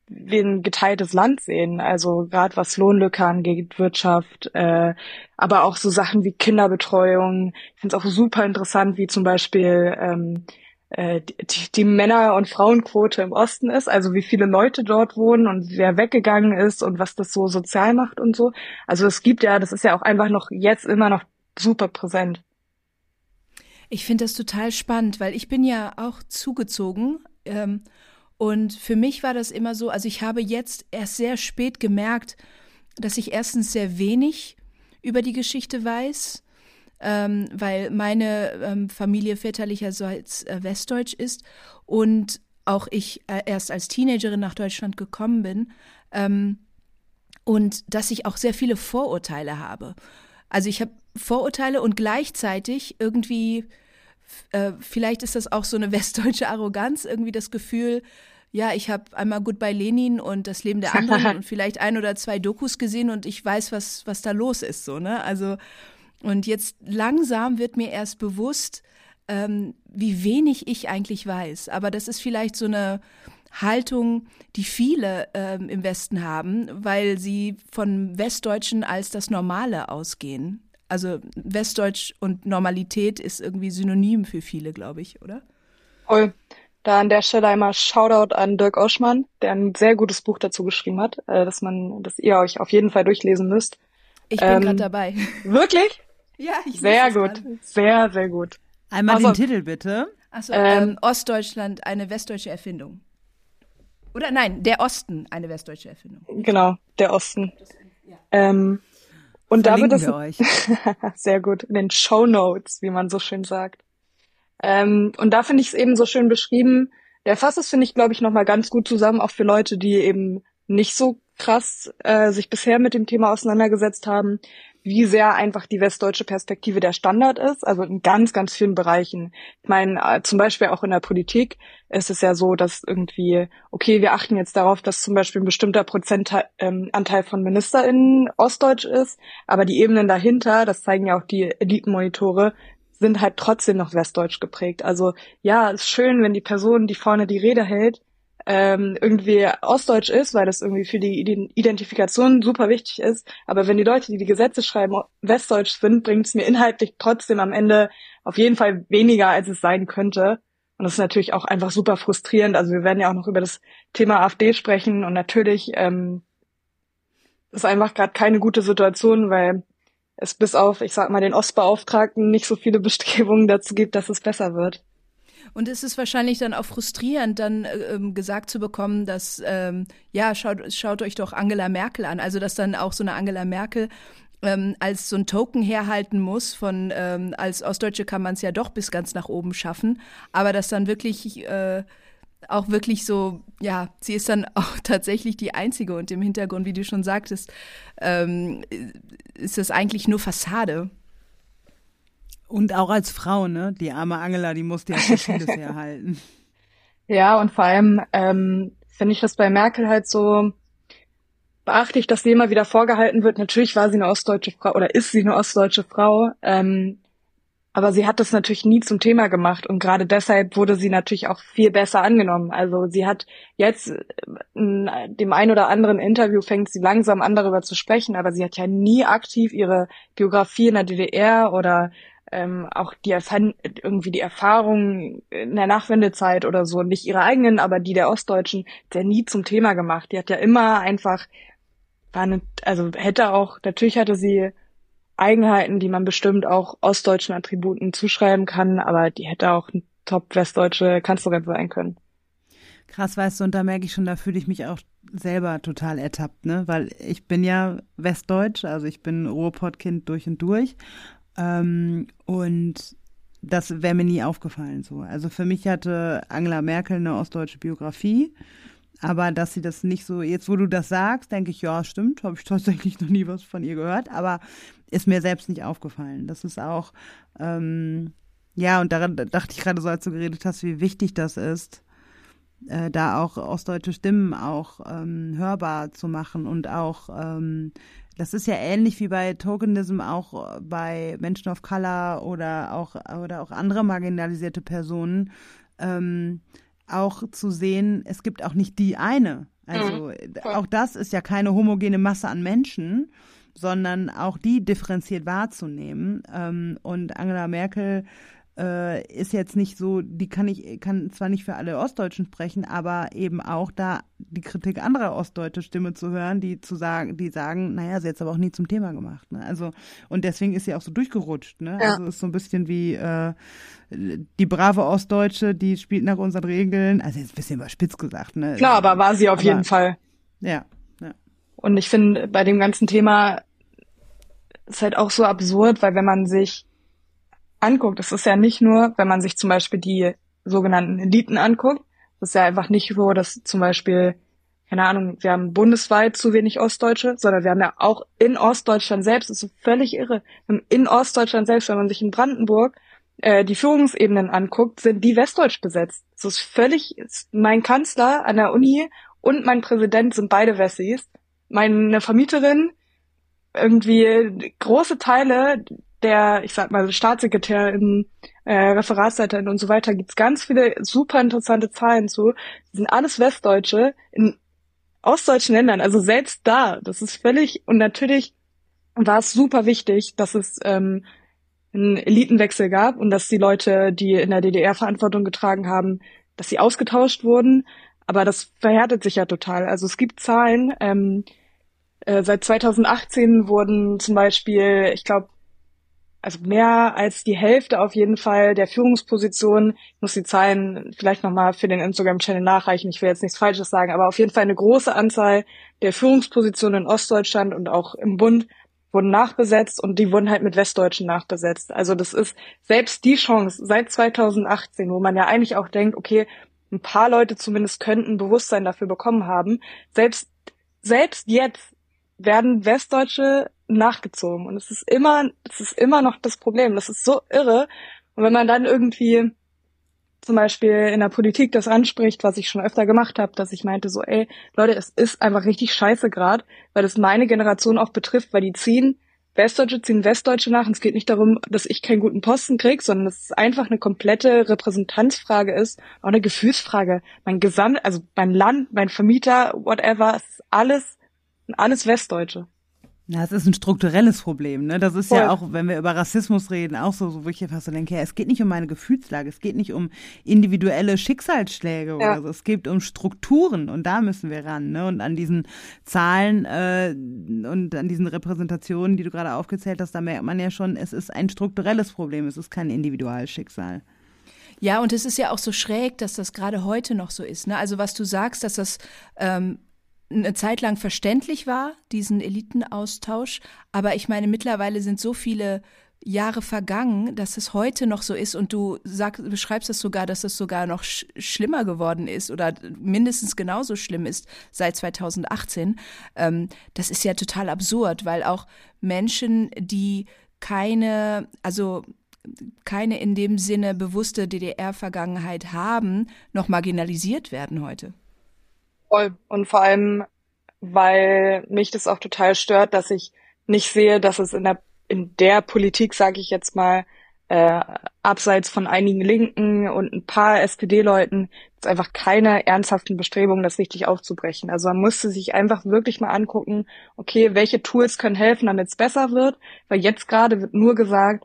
wie ein geteiltes Land sehen. Also gerade was Lohnlücke angeht, Wirtschaft, äh, aber auch so Sachen wie Kinderbetreuung. Ich finde es auch super interessant, wie zum Beispiel ähm, äh, die, die Männer- und Frauenquote im Osten ist, also wie viele Leute dort wohnen und wer weggegangen ist und was das so sozial macht und so. Also es gibt ja, das ist ja auch einfach noch jetzt immer noch super präsent.
Ich finde das total spannend, weil ich bin ja auch zugezogen ähm, und für mich war das immer so, also ich habe jetzt erst sehr spät gemerkt, dass ich erstens sehr wenig über die Geschichte weiß, ähm, weil meine ähm, Familie väterlicherseits äh, westdeutsch ist und auch ich äh, erst als Teenagerin nach Deutschland gekommen bin ähm, und dass ich auch sehr viele Vorurteile habe. Also ich habe Vorurteile und gleichzeitig irgendwie äh, vielleicht ist das auch so eine <laughs> westdeutsche Arroganz, irgendwie das Gefühl, ja, ich habe einmal Goodbye Lenin und das Leben der anderen <laughs> und vielleicht ein oder zwei Dokus gesehen und ich weiß, was, was da los ist, so, ne? Also, und jetzt langsam wird mir erst bewusst, ähm, wie wenig ich eigentlich weiß. Aber das ist vielleicht so eine Haltung, die viele ähm, im Westen haben, weil sie von Westdeutschen als das Normale ausgehen. Also Westdeutsch und Normalität ist irgendwie synonym für viele, glaube ich, oder?
Voll. Da an der Stelle einmal Shoutout an Dirk Oschmann, der ein sehr gutes Buch dazu geschrieben hat, äh, dass man, dass ihr euch auf jeden Fall durchlesen müsst.
Ich bin ähm, gerade dabei. <laughs>
Wirklich?
Ja, ich
Sehr gut. Grad. Sehr, sehr gut.
Einmal also, den Titel bitte.
Achso, ähm, ähm, Ostdeutschland, eine westdeutsche Erfindung. Oder nein, der Osten, eine westdeutsche Erfindung.
Genau, der Osten. Ja. Ähm, und
Verlinken
da wird
wir euch. <laughs>
sehr gut, in den Show Notes, wie man so schön sagt. Ähm, und da finde ich es eben so schön beschrieben. Der fasst es, finde ich, glaube ich, nochmal ganz gut zusammen, auch für Leute, die eben nicht so krass äh, sich bisher mit dem Thema auseinandergesetzt haben, wie sehr einfach die westdeutsche Perspektive der Standard ist, also in ganz, ganz vielen Bereichen. Ich meine, äh, zum Beispiel auch in der Politik ist es ja so, dass irgendwie, okay, wir achten jetzt darauf, dass zum Beispiel ein bestimmter Prozentanteil ähm, von MinisterInnen ostdeutsch ist, aber die Ebenen dahinter, das zeigen ja auch die Elitenmonitore, sind halt trotzdem noch westdeutsch geprägt. Also ja, ist schön, wenn die Person, die vorne die Rede hält, ähm, irgendwie ostdeutsch ist, weil das irgendwie für die Identifikation super wichtig ist. Aber wenn die Leute, die die Gesetze schreiben, westdeutsch sind, bringt es mir inhaltlich trotzdem am Ende auf jeden Fall weniger, als es sein könnte. Und das ist natürlich auch einfach super frustrierend. Also wir werden ja auch noch über das Thema AfD sprechen und natürlich ähm, ist einfach gerade keine gute Situation, weil es bis auf, ich sag mal, den Ostbeauftragten nicht so viele <laughs> Bestrebungen dazu gibt, dass es besser wird.
Und es ist wahrscheinlich dann auch frustrierend, dann äh, ähm, gesagt zu bekommen, dass, ähm, ja, schaut, schaut euch doch Angela Merkel an. Also, dass dann auch so eine Angela Merkel ähm, als so ein Token herhalten muss von, ähm, als Ostdeutsche kann man es ja doch bis ganz nach oben schaffen, aber dass dann wirklich äh, auch wirklich so, ja, sie ist dann <laughs> auch tatsächlich die Einzige und im Hintergrund, wie du schon sagtest, ähm, ist das eigentlich nur Fassade.
Und auch als Frau, ne? Die arme Angela, die musste ja vieles <laughs> herhalten.
Ja, und vor allem ähm, finde ich das bei Merkel halt so beachtlich, dass sie immer wieder vorgehalten wird. Natürlich war sie eine ostdeutsche Frau oder ist sie eine ostdeutsche Frau. Ähm, aber sie hat das natürlich nie zum Thema gemacht und gerade deshalb wurde sie natürlich auch viel besser angenommen. Also sie hat jetzt in dem ein oder anderen Interview fängt sie langsam an darüber zu sprechen, aber sie hat ja nie aktiv ihre Biografie in der DDR oder ähm, auch die irgendwie die Erfahrungen in der Nachwendezeit oder so, nicht ihre eigenen, aber die der Ostdeutschen, der nie zum Thema gemacht. Die hat ja immer einfach, war eine, also hätte auch, natürlich hatte sie Eigenheiten, die man bestimmt auch ostdeutschen Attributen zuschreiben kann, aber die hätte auch eine top-westdeutsche Kanzlerin sein können.
Krass, weißt du, und da merke ich schon, da fühle ich mich auch selber total ertappt, ne? Weil ich bin ja westdeutsch, also ich bin Ruhrpottkind durch und durch. Ähm, und das wäre mir nie aufgefallen so. Also für mich hatte Angela Merkel eine ostdeutsche Biografie aber dass sie das nicht so, jetzt wo du das sagst, denke ich, ja, stimmt, habe ich <laughs> tatsächlich noch nie was von ihr gehört, aber ist mir selbst nicht aufgefallen. Das ist auch, ähm, ja, und daran dachte ich gerade so, als du geredet hast, wie wichtig das ist, äh, da auch ostdeutsche Stimmen auch ähm, hörbar zu machen und auch, ähm, das ist ja ähnlich wie bei Tokenism auch bei Menschen of Color oder auch, oder auch andere marginalisierte Personen, ähm, auch zu sehen, es gibt auch nicht die eine. Also mhm, auch das ist ja keine homogene Masse an Menschen, sondern auch die differenziert wahrzunehmen. Ähm, und Angela Merkel äh, ist jetzt nicht so, die kann ich, kann zwar nicht für alle Ostdeutschen sprechen, aber eben auch da die Kritik anderer ostdeutsche Stimme zu hören, die zu sagen, die sagen, naja, sie hat es aber auch nie zum Thema gemacht. Ne? Also, und deswegen ist sie auch so durchgerutscht, ne? Ja. Also ist so ein bisschen wie äh, die brave Ostdeutsche, die spielt nach unseren Regeln, also jetzt ein bisschen überspitzt gesagt, ne?
Klar, aber war sie auf aber, jeden Fall.
Ja, ja.
Und ich finde, bei dem ganzen Thema ist halt auch so absurd, weil wenn man sich anguckt, es ist ja nicht nur, wenn man sich zum Beispiel die sogenannten Eliten anguckt, es ist ja einfach nicht so, dass zum Beispiel, keine Ahnung, wir haben bundesweit zu wenig Ostdeutsche, sondern wir haben ja auch in Ostdeutschland selbst, das ist völlig irre, in Ostdeutschland selbst, wenn man sich in Brandenburg äh, die Führungsebenen anguckt, sind die westdeutsch besetzt. Das ist völlig, mein Kanzler an der Uni und mein Präsident sind beide Wessis. Meine Vermieterin, irgendwie große Teile der, ich sag mal, Staatssekretär im äh, Referatsleiterin und so weiter, gibt's ganz viele super interessante Zahlen zu. Die sind alles Westdeutsche in ostdeutschen Ländern, also selbst da, das ist völlig, und natürlich war es super wichtig, dass es ähm, einen Elitenwechsel gab und dass die Leute, die in der DDR Verantwortung getragen haben, dass sie ausgetauscht wurden. Aber das verhärtet sich ja total. Also es gibt Zahlen. Ähm, äh, seit 2018 wurden zum Beispiel, ich glaube, also mehr als die Hälfte auf jeden Fall der Führungspositionen, ich muss die Zahlen vielleicht nochmal für den Instagram-Channel nachreichen, ich will jetzt nichts Falsches sagen, aber auf jeden Fall eine große Anzahl der Führungspositionen in Ostdeutschland und auch im Bund wurden nachbesetzt und die wurden halt mit Westdeutschen nachbesetzt. Also das ist selbst die Chance seit 2018, wo man ja eigentlich auch denkt, okay, ein paar Leute zumindest könnten Bewusstsein dafür bekommen haben. Selbst, selbst jetzt werden Westdeutsche nachgezogen. Und es ist immer, es ist immer noch das Problem. Das ist so irre. Und wenn man dann irgendwie zum Beispiel in der Politik das anspricht, was ich schon öfter gemacht habe, dass ich meinte so, ey, Leute, es ist einfach richtig scheiße gerade, weil es meine Generation auch betrifft, weil die ziehen, Westdeutsche ziehen Westdeutsche nach und es geht nicht darum, dass ich keinen guten Posten krieg, sondern dass es einfach eine komplette Repräsentanzfrage ist, auch eine Gefühlsfrage. Mein Gesamt, also mein Land, mein Vermieter, whatever, es ist alles, alles Westdeutsche.
Na, es ist ein strukturelles Problem, ne? Das ist Voll. ja auch, wenn wir über Rassismus reden, auch so, so wo ich fast so denke, ja, es geht nicht um meine Gefühlslage, es geht nicht um individuelle Schicksalsschläge ja. oder so, es geht um Strukturen und da müssen wir ran, ne? Und an diesen Zahlen äh, und an diesen Repräsentationen, die du gerade aufgezählt hast, da merkt man ja schon, es ist ein strukturelles Problem, es ist kein Individualschicksal.
Ja, und es ist ja auch so schräg, dass das gerade heute noch so ist. Ne? Also was du sagst, dass das ähm, eine Zeit lang verständlich war, diesen Elitenaustausch. Aber ich meine, mittlerweile sind so viele Jahre vergangen, dass es heute noch so ist und du sag, beschreibst es sogar, dass es sogar noch sch schlimmer geworden ist oder mindestens genauso schlimm ist seit 2018. Ähm, das ist ja total absurd, weil auch Menschen, die keine, also keine in dem Sinne bewusste DDR-Vergangenheit haben, noch marginalisiert werden heute.
Voll. Und vor allem, weil mich das auch total stört, dass ich nicht sehe, dass es in der, in der Politik, sage ich jetzt mal, äh, abseits von einigen Linken und ein paar SPD-Leuten ist einfach keine ernsthaften Bestrebungen, das richtig aufzubrechen. Also man musste sich einfach wirklich mal angucken, okay, welche Tools können helfen, damit es besser wird, weil jetzt gerade wird nur gesagt,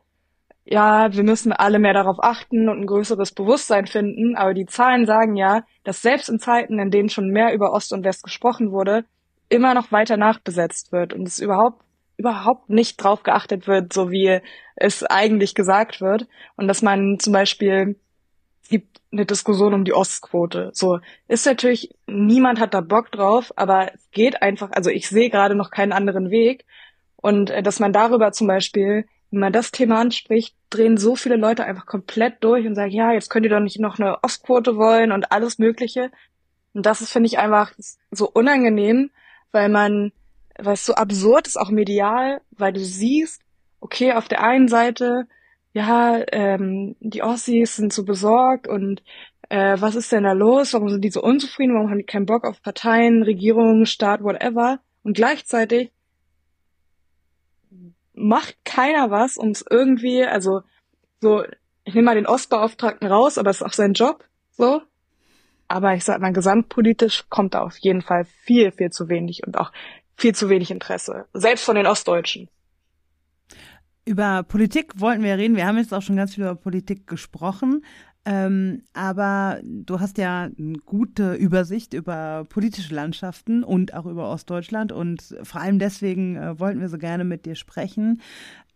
ja, wir müssen alle mehr darauf achten und ein größeres Bewusstsein finden, aber die Zahlen sagen ja, dass selbst in Zeiten, in denen schon mehr über Ost und West gesprochen wurde, immer noch weiter nachbesetzt wird und es überhaupt überhaupt nicht drauf geachtet wird, so wie es eigentlich gesagt wird und dass man zum Beispiel es gibt eine Diskussion um die Ostquote. So ist natürlich niemand hat da Bock drauf, aber es geht einfach. Also ich sehe gerade noch keinen anderen Weg und äh, dass man darüber zum Beispiel wenn man das Thema anspricht, drehen so viele Leute einfach komplett durch und sagen, ja, jetzt könnt ihr doch nicht noch eine Ostquote wollen und alles Mögliche. Und das ist, finde ich, einfach so unangenehm, weil man, weil es so absurd ist, auch medial, weil du siehst, okay, auf der einen Seite, ja, ähm, die Ossis sind so besorgt und äh, was ist denn da los? Warum sind die so unzufrieden? Warum haben die keinen Bock auf Parteien, Regierungen, Staat, whatever? Und gleichzeitig macht keiner was, um es irgendwie, also so, ich nehme mal den Ostbeauftragten raus, aber es ist auch sein Job, so. Aber ich sag mal, gesamtpolitisch kommt da auf jeden Fall viel, viel zu wenig und auch viel zu wenig Interesse. Selbst von den Ostdeutschen.
Über Politik wollten wir reden. Wir haben jetzt auch schon ganz viel über Politik gesprochen. Ähm, aber du hast ja eine gute Übersicht über politische Landschaften und auch über Ostdeutschland. Und vor allem deswegen äh, wollten wir so gerne mit dir sprechen,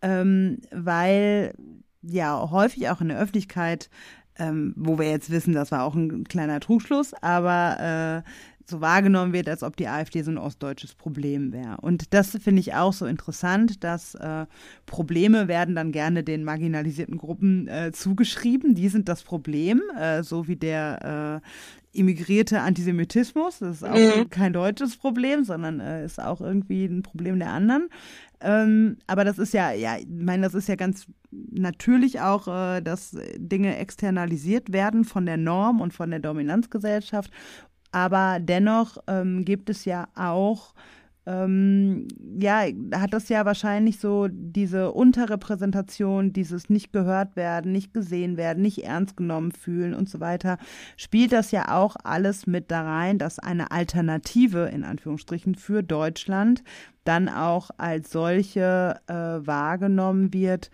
ähm, weil ja häufig auch in der Öffentlichkeit, ähm, wo wir jetzt wissen, das war auch ein kleiner Trugschluss, aber äh, so wahrgenommen wird, als ob die AfD so ein ostdeutsches Problem wäre. Und das finde ich auch so interessant, dass äh, Probleme werden dann gerne den marginalisierten Gruppen äh, zugeschrieben. Die sind das Problem, äh, so wie der äh, immigrierte Antisemitismus. Das ist auch mhm. kein deutsches Problem, sondern äh, ist auch irgendwie ein Problem der anderen. Ähm, aber das ist ja, ja, ich meine, das ist ja ganz natürlich auch, äh, dass Dinge externalisiert werden von der Norm und von der Dominanzgesellschaft aber dennoch ähm, gibt es ja auch, ähm, ja, hat das ja wahrscheinlich so diese Unterrepräsentation, dieses nicht gehört werden, nicht gesehen werden, nicht ernst genommen fühlen und so weiter, spielt das ja auch alles mit da rein, dass eine Alternative in Anführungsstrichen für Deutschland dann auch als solche äh, wahrgenommen wird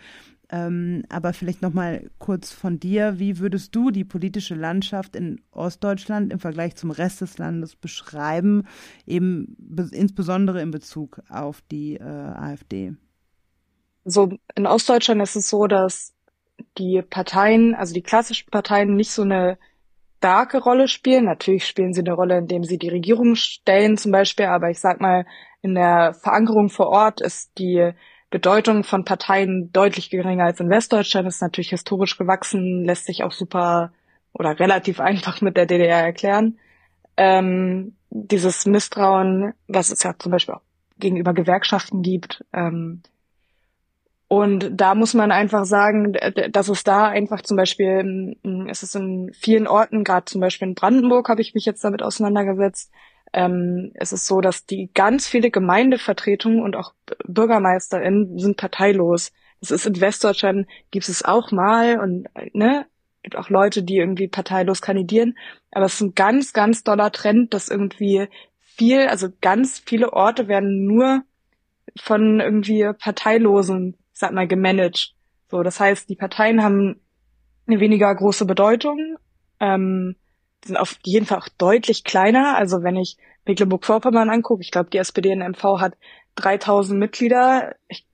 ähm, aber vielleicht noch mal kurz von dir. Wie würdest du die politische Landschaft in Ostdeutschland im Vergleich zum Rest des Landes beschreiben, eben insbesondere in Bezug auf die äh, AfD?
So in Ostdeutschland ist es so, dass die Parteien, also die klassischen Parteien, nicht so eine starke Rolle spielen. Natürlich spielen sie eine Rolle, indem sie die Regierung stellen zum Beispiel, aber ich sag mal, in der Verankerung vor Ort ist die Bedeutung von Parteien deutlich geringer als in Westdeutschland, ist natürlich historisch gewachsen, lässt sich auch super oder relativ <laughs> einfach mit der DDR erklären. Ähm, dieses Misstrauen, was es ja zum Beispiel auch gegenüber Gewerkschaften gibt. Ähm, und da muss man einfach sagen, dass es da einfach zum Beispiel, es ist in vielen Orten, gerade zum Beispiel in Brandenburg habe ich mich jetzt damit auseinandergesetzt, ähm, es ist so, dass die ganz viele Gemeindevertretungen und auch BürgermeisterInnen sind parteilos. Das ist in Westdeutschland gibt es auch mal und ne, gibt auch Leute, die irgendwie parteilos kandidieren. Aber es ist ein ganz, ganz doller Trend, dass irgendwie viel, also ganz viele Orte werden nur von irgendwie Parteilosen, ich sag mal, gemanagt. So, das heißt, die Parteien haben eine weniger große Bedeutung, ähm, die sind auf jeden Fall auch deutlich kleiner. Also wenn ich Mecklenburg-Vorpommern angucke, ich glaube, die SPD in MV hat 3000 Mitglieder. Ich,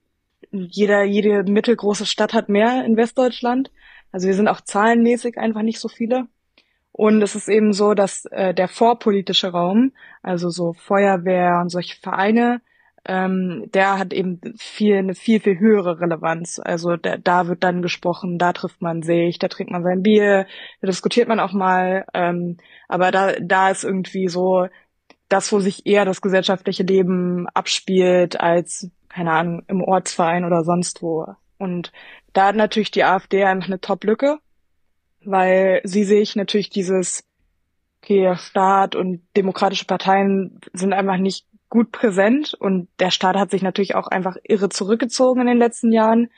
jeder, jede mittelgroße Stadt hat mehr in Westdeutschland. Also wir sind auch zahlenmäßig einfach nicht so viele. Und es ist eben so, dass äh, der vorpolitische Raum, also so Feuerwehr und solche Vereine, ähm, der hat eben viel eine viel viel höhere Relevanz. Also da, da wird dann gesprochen, da trifft man sich, da trinkt man sein Bier, da diskutiert man auch mal. Ähm, aber da da ist irgendwie so das, wo sich eher das gesellschaftliche Leben abspielt, als keine Ahnung im Ortsverein oder sonst wo. Und da hat natürlich die AfD einfach eine Top-Lücke, weil sie sich natürlich dieses okay, Staat und demokratische Parteien sind einfach nicht gut präsent und der Staat hat sich natürlich auch einfach irre zurückgezogen in den letzten Jahren.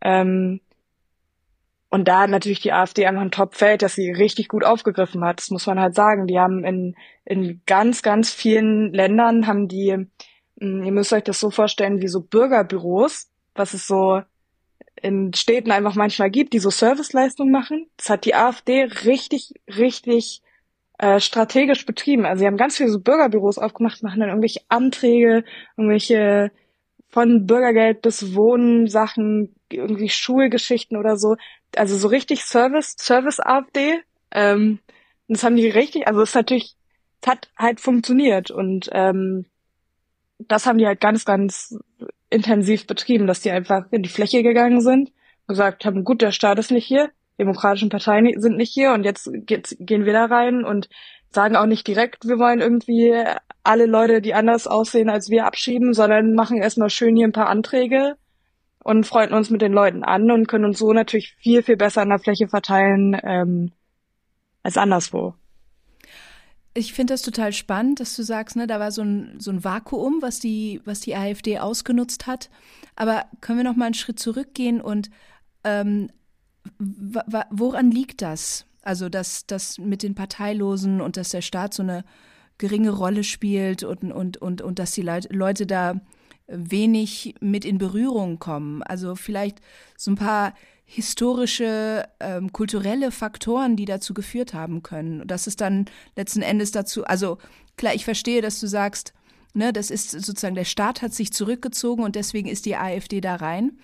Ähm, und da hat natürlich die AfD einfach ein Top-Feld, das sie richtig gut aufgegriffen hat. Das muss man halt sagen. Die haben in, in ganz, ganz vielen Ländern haben die, hm, ihr müsst euch das so vorstellen, wie so Bürgerbüros, was es so in Städten einfach manchmal gibt, die so Serviceleistungen machen. Das hat die AfD richtig, richtig äh, strategisch betrieben. Also sie haben ganz viele so Bürgerbüros aufgemacht, machen dann irgendwelche Anträge, irgendwelche von Bürgergeld bis Wohnsachen, irgendwie Schulgeschichten oder so. Also so richtig Service, Service AfD. Ähm, das haben die richtig, also es ist natürlich, es hat halt funktioniert und ähm, das haben die halt ganz, ganz intensiv betrieben, dass die einfach in die Fläche gegangen sind, gesagt haben, gut, der Staat ist nicht hier, demokratischen Parteien sind nicht hier und jetzt, gehen wir da rein und sagen auch nicht direkt, wir wollen irgendwie alle Leute, die anders aussehen als wir, abschieben, sondern machen erstmal schön hier ein paar Anträge und freunden uns mit den Leuten an und können uns so natürlich viel, viel besser an der Fläche verteilen ähm, als anderswo.
Ich finde das total spannend, dass du sagst, ne, da war so ein, so ein Vakuum, was die, was die AfD ausgenutzt hat. Aber können wir noch mal einen Schritt zurückgehen und ähm, woran liegt das? Also, dass das mit den Parteilosen und dass der Staat so eine geringe Rolle spielt und, und, und, und dass die Leute da wenig mit in Berührung kommen. Also vielleicht so ein paar historische, ähm, kulturelle Faktoren, die dazu geführt haben können. Dass es dann letzten Endes dazu, also klar, ich verstehe, dass du sagst, ne, das ist sozusagen, der Staat hat sich zurückgezogen und deswegen ist die AfD da rein.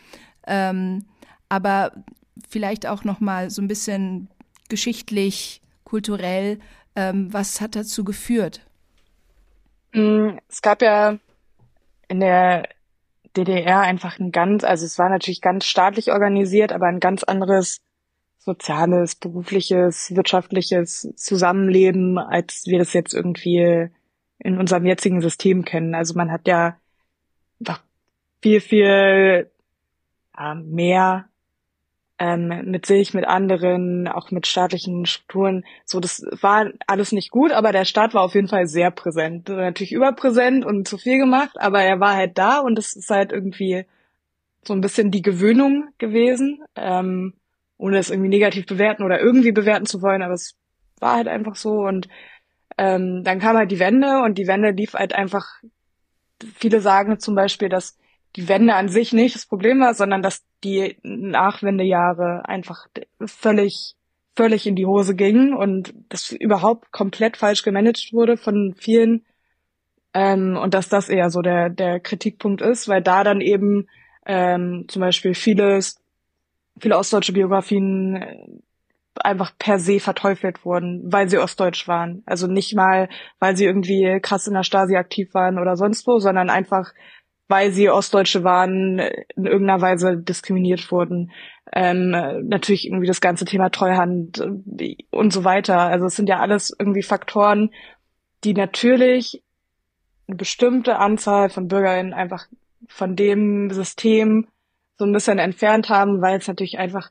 Ähm, aber vielleicht auch noch mal so ein bisschen geschichtlich, kulturell, ähm, was hat dazu geführt?
Mm, es gab ja in der DDR einfach ein ganz, also es war natürlich ganz staatlich organisiert, aber ein ganz anderes soziales, berufliches, wirtschaftliches Zusammenleben, als wir das jetzt irgendwie in unserem jetzigen System kennen. Also man hat ja viel, viel äh, mehr ähm, mit sich, mit anderen, auch mit staatlichen Strukturen. So, das war alles nicht gut, aber der Staat war auf jeden Fall sehr präsent. Natürlich überpräsent und zu viel gemacht, aber er war halt da und es ist halt irgendwie so ein bisschen die Gewöhnung gewesen, ähm, ohne es irgendwie negativ bewerten oder irgendwie bewerten zu wollen, aber es war halt einfach so und ähm, dann kam halt die Wende und die Wende lief halt einfach, viele sagen zum Beispiel, dass die Wende an sich nicht das Problem war, sondern dass die Nachwendejahre einfach völlig völlig in die Hose gingen und das überhaupt komplett falsch gemanagt wurde von vielen ähm, und dass das eher so der der Kritikpunkt ist, weil da dann eben ähm, zum Beispiel vieles viele ostdeutsche Biografien äh, einfach per se verteufelt wurden, weil sie ostdeutsch waren. Also nicht mal, weil sie irgendwie krass in der Stasi aktiv waren oder sonst wo, sondern einfach, weil sie Ostdeutsche waren, in irgendeiner Weise diskriminiert wurden. Ähm, natürlich irgendwie das ganze Thema Treuhand und so weiter. Also es sind ja alles irgendwie Faktoren, die natürlich eine bestimmte Anzahl von BürgerInnen einfach von dem System so ein bisschen entfernt haben, weil es natürlich einfach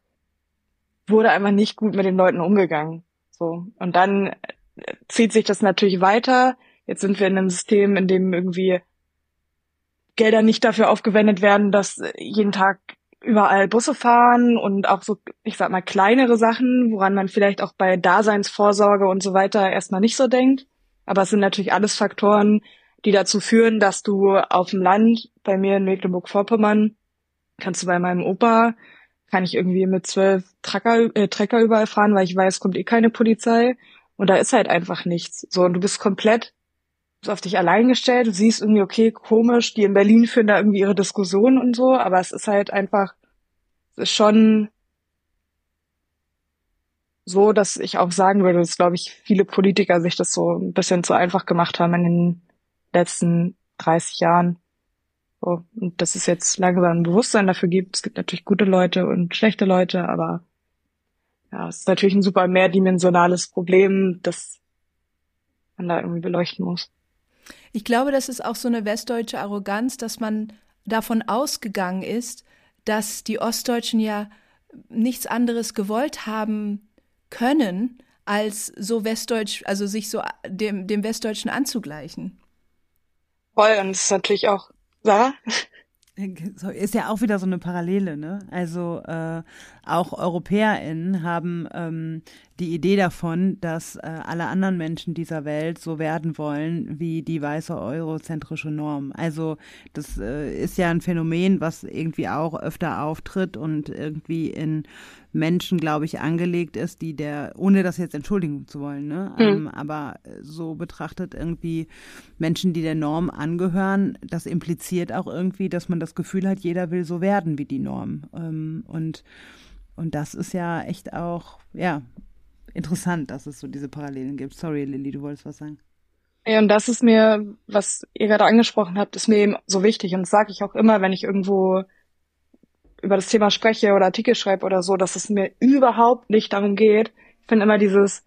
wurde einfach nicht gut mit den Leuten umgegangen. So. Und dann zieht sich das natürlich weiter. Jetzt sind wir in einem System, in dem irgendwie Gelder nicht dafür aufgewendet werden, dass jeden Tag überall Busse fahren und auch so, ich sag mal, kleinere Sachen, woran man vielleicht auch bei Daseinsvorsorge und so weiter erstmal nicht so denkt. Aber es sind natürlich alles Faktoren, die dazu führen, dass du auf dem Land, bei mir in Mecklenburg-Vorpommern, kannst du bei meinem Opa, kann ich irgendwie mit zwölf Trecker, äh, Trecker überall fahren, weil ich weiß, kommt eh keine Polizei. Und da ist halt einfach nichts. So, und du bist komplett auf dich allein gestellt. Du siehst irgendwie, okay, komisch, die in Berlin führen da irgendwie ihre Diskussionen und so, aber es ist halt einfach, es ist schon so, dass ich auch sagen würde, dass, glaube ich, viele Politiker sich das so ein bisschen zu einfach gemacht haben in den letzten 30 Jahren. So, und dass es jetzt langsam ein Bewusstsein dafür gibt. Es gibt natürlich gute Leute und schlechte Leute, aber ja, es ist natürlich ein super mehrdimensionales Problem, das man da irgendwie beleuchten muss.
Ich glaube, das ist auch so eine westdeutsche Arroganz, dass man davon ausgegangen ist, dass die Ostdeutschen ja nichts anderes gewollt haben können, als so westdeutsch, also sich so dem, dem Westdeutschen anzugleichen.
Voll, und es ist natürlich auch, Sarah?
So, ist ja auch wieder so eine Parallele, ne? Also äh, auch EuropäerInnen haben ähm, die Idee davon, dass äh, alle anderen Menschen dieser Welt so werden wollen wie die weiße eurozentrische Norm. Also das äh, ist ja ein Phänomen, was irgendwie auch öfter auftritt und irgendwie in Menschen, glaube ich, angelegt ist, die der, ohne das jetzt entschuldigen zu wollen, ne? Mhm. Ähm, aber so betrachtet irgendwie Menschen, die der Norm angehören, das impliziert auch irgendwie, dass man das Gefühl hat, jeder will so werden wie die Norm. Ähm, und, und das ist ja echt auch, ja, interessant, dass es so diese Parallelen gibt. Sorry, Lilly, du wolltest was sagen.
Ja, und das ist mir, was ihr gerade angesprochen habt, ist mir eben so wichtig. Und das sage ich auch immer, wenn ich irgendwo über das Thema spreche oder Artikel schreibe oder so, dass es mir überhaupt nicht darum geht. Ich finde immer dieses,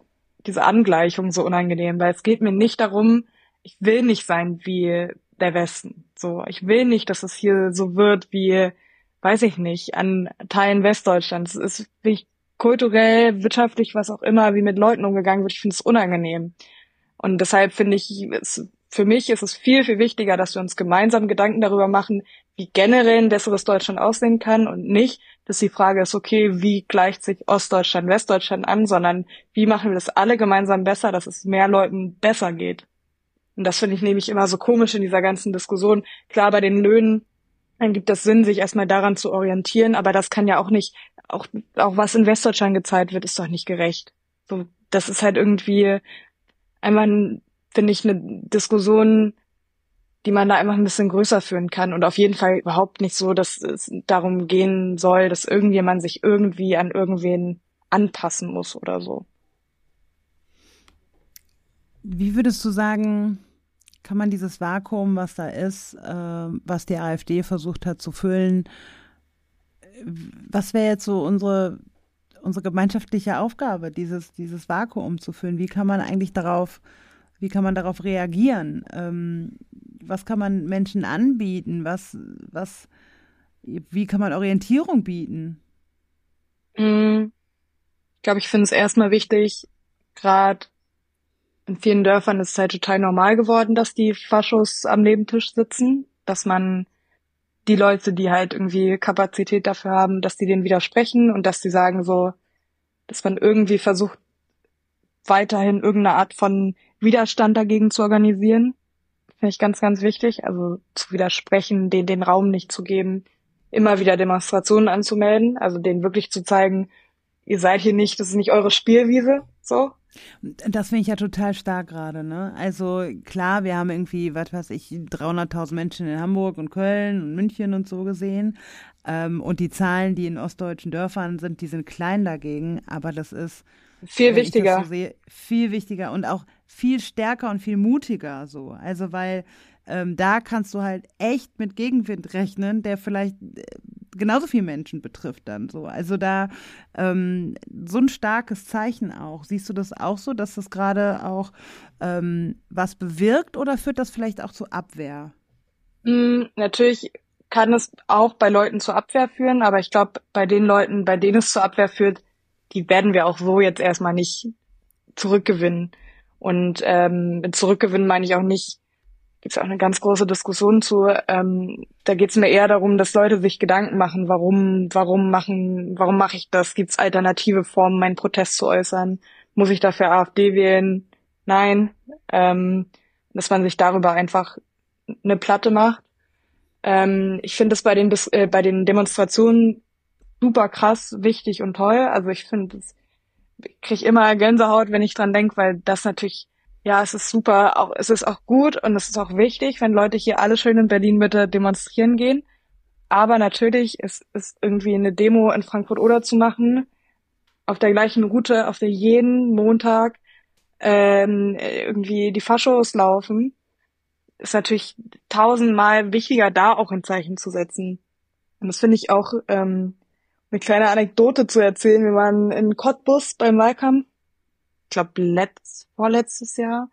diese Angleichung so unangenehm, weil es geht mir nicht darum, ich will nicht sein wie der Westen. So, ich will nicht, dass es hier so wird wie, weiß ich nicht, an Teilen Westdeutschlands. Es ist wie kulturell, wirtschaftlich, was auch immer, wie mit Leuten umgegangen wird. Ich finde es unangenehm. Und deshalb finde ich, es, für mich ist es viel, viel wichtiger, dass wir uns gemeinsam Gedanken darüber machen, wie generell ein besseres Deutschland aussehen kann und nicht, dass die Frage ist, okay, wie gleicht sich Ostdeutschland, Westdeutschland an, sondern wie machen wir das alle gemeinsam besser, dass es mehr Leuten besser geht. Und das finde ich nämlich immer so komisch in dieser ganzen Diskussion. Klar, bei den Löhnen dann gibt es Sinn, sich erstmal daran zu orientieren, aber das kann ja auch nicht, auch, auch was in Westdeutschland gezeigt wird, ist doch nicht gerecht. So, das ist halt irgendwie einmal, finde ich, eine Diskussion, die man da einfach ein bisschen größer führen kann und auf jeden Fall überhaupt nicht so, dass es darum gehen soll, dass irgendjemand sich irgendwie an irgendwen anpassen muss oder so.
Wie würdest du sagen, kann man dieses Vakuum, was da ist, äh, was die AfD versucht hat zu füllen, was wäre jetzt so unsere, unsere gemeinschaftliche Aufgabe, dieses, dieses Vakuum zu füllen? Wie kann man eigentlich darauf wie kann man darauf reagieren? Ähm, was kann man Menschen anbieten? Was, was, wie kann man Orientierung bieten?
Mm, ich glaube, ich finde es erstmal wichtig, gerade in vielen Dörfern ist es halt total normal geworden, dass die Faschos am Nebentisch sitzen, dass man die Leute, die halt irgendwie Kapazität dafür haben, dass die denen widersprechen und dass die sagen so, dass man irgendwie versucht, weiterhin irgendeine Art von Widerstand dagegen zu organisieren. Finde ich ganz, ganz wichtig. Also zu widersprechen, den den Raum nicht zu geben, immer wieder Demonstrationen anzumelden, also denen wirklich zu zeigen, ihr seid hier nicht, das ist nicht eure Spielwiese, so.
Das finde ich ja total stark gerade, ne? Also klar, wir haben irgendwie, was weiß ich, 300.000 Menschen in Hamburg und Köln und München und so gesehen. Ähm, und die Zahlen, die in ostdeutschen Dörfern sind, die sind klein dagegen, aber das ist
viel wichtiger.
So sehe, viel wichtiger und auch viel stärker und viel mutiger so. Also weil ähm, da kannst du halt echt mit Gegenwind rechnen, der vielleicht äh, genauso viele Menschen betrifft dann so. Also da ähm, so ein starkes Zeichen auch. Siehst du das auch so, dass das gerade auch ähm, was bewirkt oder führt das vielleicht auch zu Abwehr?
Mm, natürlich kann es auch bei Leuten zur Abwehr führen, aber ich glaube, bei den Leuten, bei denen es zur Abwehr führt, die werden wir auch so jetzt erstmal nicht zurückgewinnen. Und ähm, mit zurückgewinnen meine ich auch nicht, gibt es auch eine ganz große Diskussion zu. Ähm, da geht es mir eher darum, dass Leute sich Gedanken machen, warum, warum machen, warum mache ich das? Gibt es alternative Formen, meinen Protest zu äußern? Muss ich dafür AfD wählen? Nein. Ähm, dass man sich darüber einfach eine Platte macht. Ähm, ich finde es bei den äh, bei den Demonstrationen super krass, wichtig und toll. Also ich finde, ich kriege immer Gänsehaut, wenn ich dran denke, weil das natürlich, ja, es ist super, auch es ist auch gut und es ist auch wichtig, wenn Leute hier alle schön in Berlin Mitte demonstrieren gehen. Aber natürlich ist es irgendwie eine Demo in Frankfurt oder zu machen, auf der gleichen Route, auf der jeden Montag ähm, irgendwie die Faschos laufen, ist natürlich tausendmal wichtiger, da auch ein Zeichen zu setzen. Und das finde ich auch ähm, eine kleine Anekdote zu erzählen. Wir waren in Cottbus beim Wahlkampf, glaube letzt, vorletztes Jahr.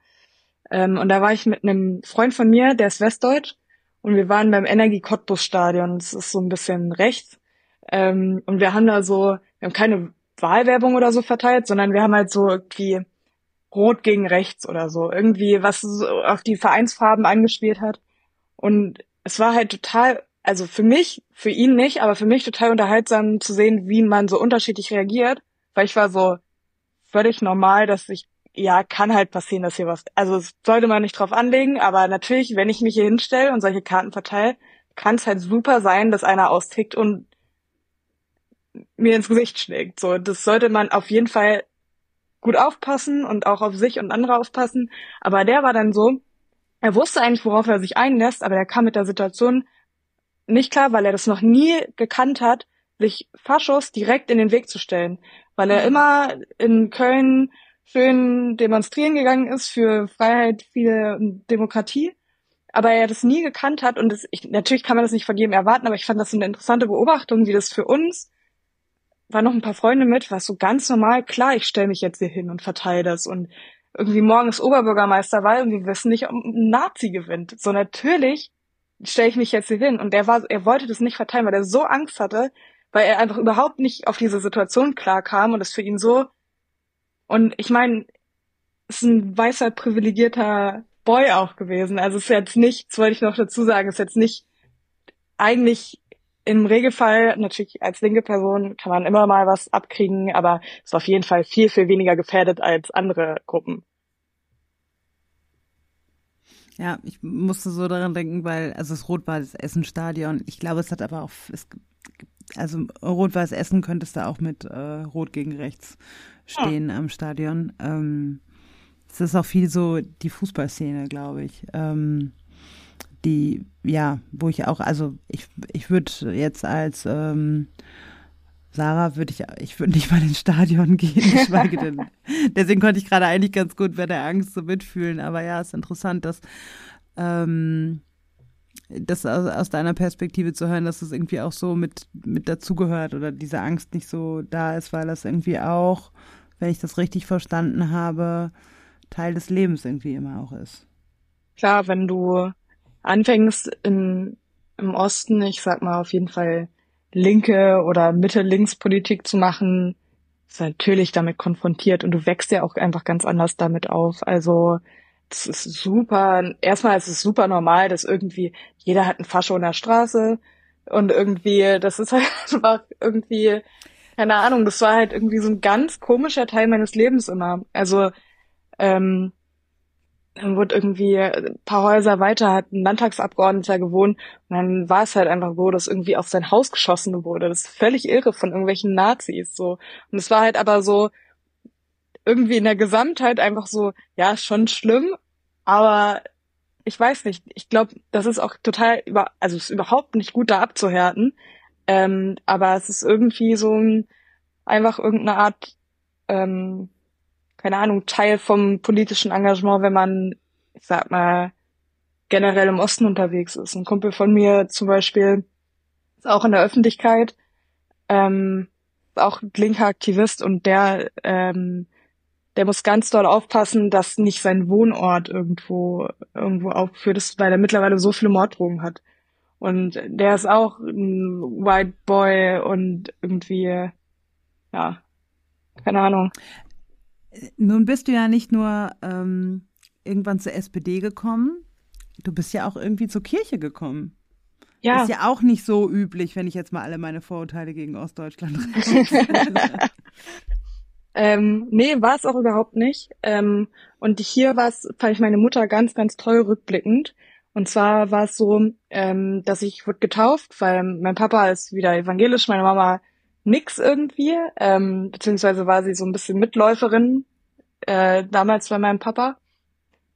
Ähm, und da war ich mit einem Freund von mir, der ist Westdeutsch, und wir waren beim Energie Cottbus Stadion. Das ist so ein bisschen rechts. Ähm, und wir haben da so, wir haben keine Wahlwerbung oder so verteilt, sondern wir haben halt so irgendwie Rot gegen rechts oder so. Irgendwie, was so auf die Vereinsfarben angespielt hat. Und es war halt total also für mich, für ihn nicht, aber für mich total unterhaltsam zu sehen, wie man so unterschiedlich reagiert, weil ich war so völlig normal, dass ich, ja, kann halt passieren, dass hier was, also sollte man nicht drauf anlegen, aber natürlich, wenn ich mich hier hinstelle und solche Karten verteile, kann es halt super sein, dass einer austickt und mir ins Gesicht schlägt. So, das sollte man auf jeden Fall gut aufpassen und auch auf sich und andere aufpassen. Aber der war dann so, er wusste eigentlich, worauf er sich einlässt, aber er kam mit der Situation nicht klar, weil er das noch nie gekannt hat, sich Faschos direkt in den Weg zu stellen. Weil er mhm. immer in Köln schön demonstrieren gegangen ist für Freiheit, viele Demokratie. Aber er das nie gekannt hat und das, ich, natürlich kann man das nicht von jedem erwarten, aber ich fand das so eine interessante Beobachtung, wie das für uns war noch ein paar Freunde mit, war so ganz normal, klar, ich stelle mich jetzt hier hin und verteile das und irgendwie morgen ist Oberbürgermeisterwahl und wir wissen nicht, ob ein Nazi gewinnt. So natürlich stelle ich mich jetzt hier hin. Und er war, er wollte das nicht verteilen, weil er so Angst hatte, weil er einfach überhaupt nicht auf diese Situation klar kam und es für ihn so. Und ich meine, ist ein weißer, privilegierter Boy auch gewesen. Also es ist jetzt nicht, das wollte ich noch dazu sagen, ist jetzt nicht eigentlich im Regelfall, natürlich als linke Person kann man immer mal was abkriegen, aber ist auf jeden Fall viel, viel weniger gefährdet als andere Gruppen.
Ja, ich musste so daran denken, weil, also das Rot-Weiß Essen-Stadion, ich glaube, es hat aber auch, es, also Rot-Weiß Essen könntest du auch mit äh, Rot gegen rechts stehen ja. am Stadion. Ähm, es ist auch viel so die Fußballszene, glaube ich. Ähm, die, ja, wo ich auch, also ich, ich würde jetzt als ähm, Sarah würde ich, ich würde nicht mal ins Stadion gehen, <laughs> geschweige denn. Deswegen konnte ich gerade eigentlich ganz gut bei der Angst so mitfühlen. Aber ja, es ist interessant, dass ähm, das aus, aus, deiner Perspektive zu hören, dass es irgendwie auch so mit, mit dazugehört oder diese Angst nicht so da ist, weil das irgendwie auch, wenn ich das richtig verstanden habe, Teil des Lebens irgendwie immer auch ist.
Klar, wenn du anfängst in, im Osten, ich sag mal auf jeden Fall linke oder Mitte-Links-Politik zu machen, ist natürlich damit konfrontiert und du wächst ja auch einfach ganz anders damit auf. Also das ist super, erstmal ist es super normal, dass irgendwie jeder hat einen Fascho in der Straße und irgendwie, das ist halt <laughs> einfach irgendwie, keine Ahnung, das war halt irgendwie so ein ganz komischer Teil meines Lebens immer. Also ähm, dann wurde irgendwie ein paar Häuser weiter, hat ein Landtagsabgeordneter gewohnt und dann war es halt einfach so, dass irgendwie auf sein Haus geschossen wurde. Das ist völlig irre von irgendwelchen Nazis so. Und es war halt aber so irgendwie in der Gesamtheit einfach so, ja, schon schlimm, aber ich weiß nicht. Ich glaube, das ist auch total über, also es ist überhaupt nicht gut da abzuhärten. Ähm, aber es ist irgendwie so ein, einfach irgendeine Art ähm, keine Ahnung, Teil vom politischen Engagement, wenn man, ich sag mal, generell im Osten unterwegs ist. Ein Kumpel von mir zum Beispiel ist auch in der Öffentlichkeit, ähm, auch linker Aktivist und der, ähm, der muss ganz doll aufpassen, dass nicht sein Wohnort irgendwo irgendwo aufgeführt ist, weil er mittlerweile so viele Morddrogen hat. Und der ist auch ein White Boy und irgendwie, ja, keine Ahnung.
Nun bist du ja nicht nur ähm, irgendwann zur SPD gekommen, du bist ja auch irgendwie zur Kirche gekommen. Ja. Ist ja auch nicht so üblich, wenn ich jetzt mal alle meine Vorurteile gegen Ostdeutschland <laughs>
Ähm, nee, war es auch überhaupt nicht. Ähm, und hier war es, fand ich meine Mutter ganz, ganz toll rückblickend. Und zwar war es so, ähm, dass ich wurde getauft, weil mein Papa ist wieder evangelisch, meine Mama nix irgendwie, ähm, beziehungsweise war sie so ein bisschen Mitläuferin äh, damals bei meinem Papa.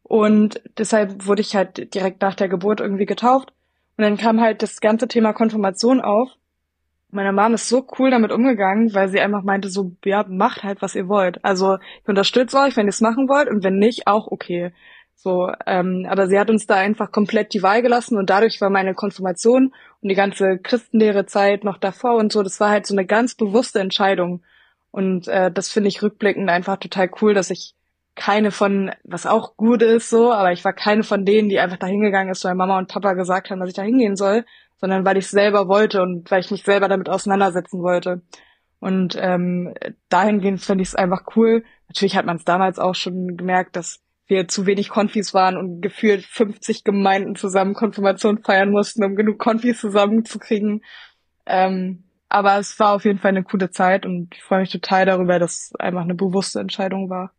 Und deshalb wurde ich halt direkt nach der Geburt irgendwie getauft. Und dann kam halt das ganze Thema Konfirmation auf meine Mom ist so cool damit umgegangen, weil sie einfach meinte so, ja, macht halt, was ihr wollt. Also ich unterstütze euch, wenn ihr es machen wollt und wenn nicht, auch okay. So, ähm, aber sie hat uns da einfach komplett die Wahl gelassen und dadurch war meine Konfirmation und die ganze Christenlehre Zeit noch davor und so, das war halt so eine ganz bewusste Entscheidung. Und äh, das finde ich rückblickend einfach total cool, dass ich keine von, was auch gut ist, so, aber ich war keine von denen, die einfach da hingegangen ist, weil Mama und Papa gesagt haben, dass ich da hingehen soll, sondern weil ich selber wollte und weil ich mich selber damit auseinandersetzen wollte. Und ähm, dahingehend finde ich es einfach cool. Natürlich hat man es damals auch schon gemerkt, dass wir zu wenig Konfis waren und gefühlt 50 Gemeinden zusammen Konfirmation feiern mussten, um genug Konfis zusammenzukriegen. Ähm, aber es war auf jeden Fall eine coole Zeit und ich freue mich total darüber, dass es einfach eine bewusste Entscheidung war.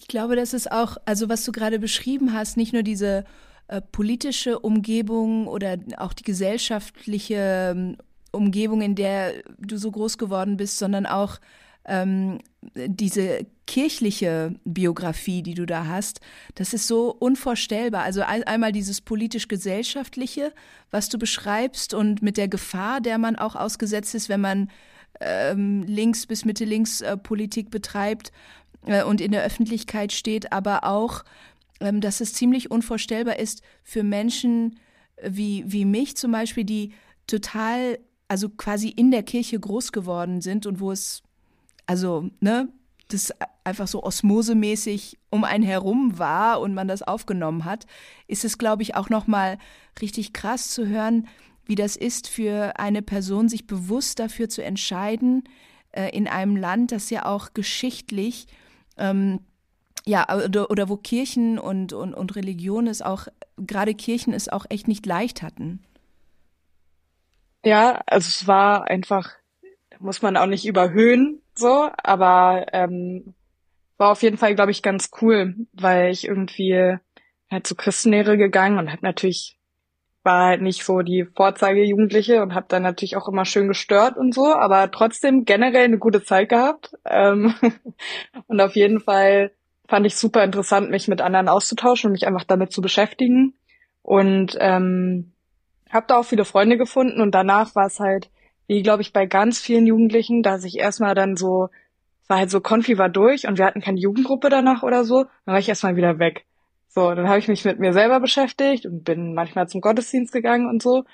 Ich glaube, das ist auch, also was du gerade beschrieben hast, nicht nur diese äh, politische Umgebung oder auch die gesellschaftliche ähm, Umgebung, in der du so groß geworden bist, sondern auch ähm, diese kirchliche Biografie, die du da hast, das ist so unvorstellbar. Also ein, einmal dieses politisch-gesellschaftliche, was du beschreibst und mit der Gefahr, der man auch ausgesetzt ist, wenn man ähm, links bis Mitte links äh, Politik betreibt äh, und in der Öffentlichkeit steht, aber auch dass es ziemlich unvorstellbar ist für Menschen äh, wie, wie mich zum Beispiel, die total, also quasi in der Kirche groß geworden sind und wo es, also, ne, das einfach so osmosemäßig um einen herum war und man das aufgenommen hat, ist es, glaube ich, auch nochmal richtig krass zu hören, wie das ist für eine Person, sich bewusst dafür zu entscheiden, äh, in einem Land, das ja auch geschichtlich ähm, ja, oder, oder wo Kirchen und, und, und Religion es auch, gerade Kirchen es auch echt nicht leicht hatten.
Ja, also es war einfach, muss man auch nicht überhöhen, so, aber ähm, war auf jeden Fall, glaube ich, ganz cool, weil ich irgendwie halt zur Christenlehre gegangen und hab natürlich war halt nicht so die Vorzeigejugendliche und habe dann natürlich auch immer schön gestört und so, aber trotzdem generell eine gute Zeit gehabt ähm, <laughs> und auf jeden Fall fand ich super interessant, mich mit anderen auszutauschen und mich einfach damit zu beschäftigen. Und ähm, habe da auch viele Freunde gefunden und danach war es halt, wie glaube ich bei ganz vielen Jugendlichen, dass ich erstmal dann so, war halt so Konfi war durch und wir hatten keine Jugendgruppe danach oder so, dann war ich erstmal wieder weg. So, dann habe ich mich mit mir selber beschäftigt und bin manchmal zum Gottesdienst gegangen und so.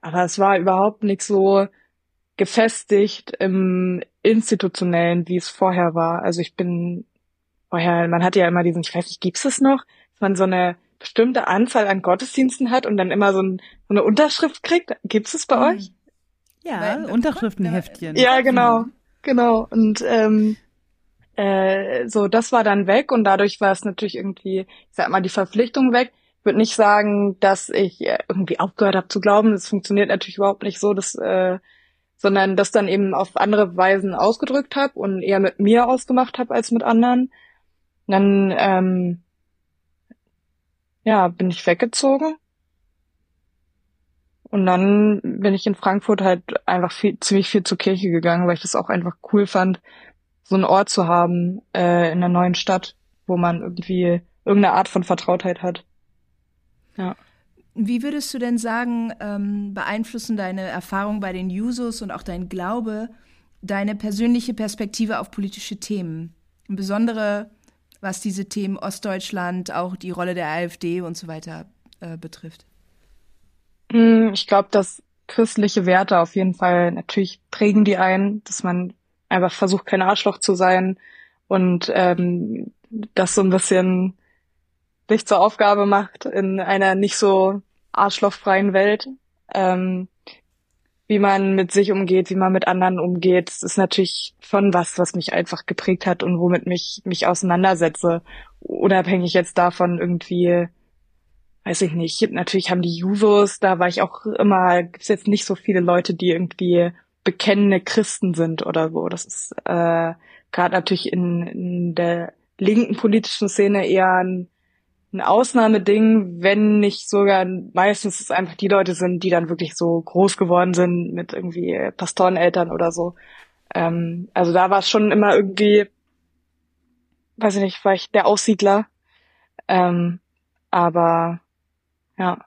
Aber es war überhaupt nicht so gefestigt im institutionellen, wie es vorher war. Also ich bin vorher, man hat ja immer diesen, ich weiß nicht, gibt's es noch, dass man so eine bestimmte Anzahl an Gottesdiensten hat und dann immer so, ein, so eine Unterschrift kriegt. Gibt's es bei mhm. euch?
Ja, Weil, Unterschriftenheftchen.
Ja, genau, genau. Und ähm, äh, so, das war dann weg und dadurch war es natürlich irgendwie, ich sag mal, die Verpflichtung weg. Ich würde nicht sagen, dass ich äh, irgendwie aufgehört habe zu glauben. Das funktioniert natürlich überhaupt nicht so, dass, äh, sondern das dann eben auf andere Weisen ausgedrückt habe und eher mit mir ausgemacht habe als mit anderen dann ähm, ja, bin ich weggezogen. Und dann bin ich in Frankfurt halt einfach viel, ziemlich viel zur Kirche gegangen, weil ich das auch einfach cool fand, so einen Ort zu haben äh, in einer neuen Stadt, wo man irgendwie irgendeine Art von Vertrautheit hat. Ja.
Wie würdest du denn sagen, ähm, beeinflussen deine Erfahrungen bei den Jusos und auch dein Glaube deine persönliche Perspektive auf politische Themen? Insbesondere was diese Themen Ostdeutschland, auch die Rolle der AfD und so weiter äh, betrifft?
Hm, ich glaube, dass christliche Werte auf jeden Fall natürlich prägen die ein, dass man einfach versucht, kein Arschloch zu sein und ähm, das so ein bisschen sich zur Aufgabe macht in einer nicht so arschlochfreien Welt. Ähm, wie man mit sich umgeht, wie man mit anderen umgeht. Das ist natürlich schon was, was mich einfach geprägt hat und womit mich mich auseinandersetze. Unabhängig jetzt davon irgendwie, weiß ich nicht. Natürlich haben die Jusos, da war ich auch immer, gibt's jetzt nicht so viele Leute, die irgendwie bekennende Christen sind oder so. Das ist äh, gerade natürlich in, in der linken politischen Szene eher ein, ein Ausnahmeding, wenn nicht sogar meistens es einfach die Leute sind, die dann wirklich so groß geworden sind mit irgendwie Pastoreneltern oder so. Ähm, also da war es schon immer irgendwie, weiß ich nicht, ich der Aussiedler. Ähm, aber ja.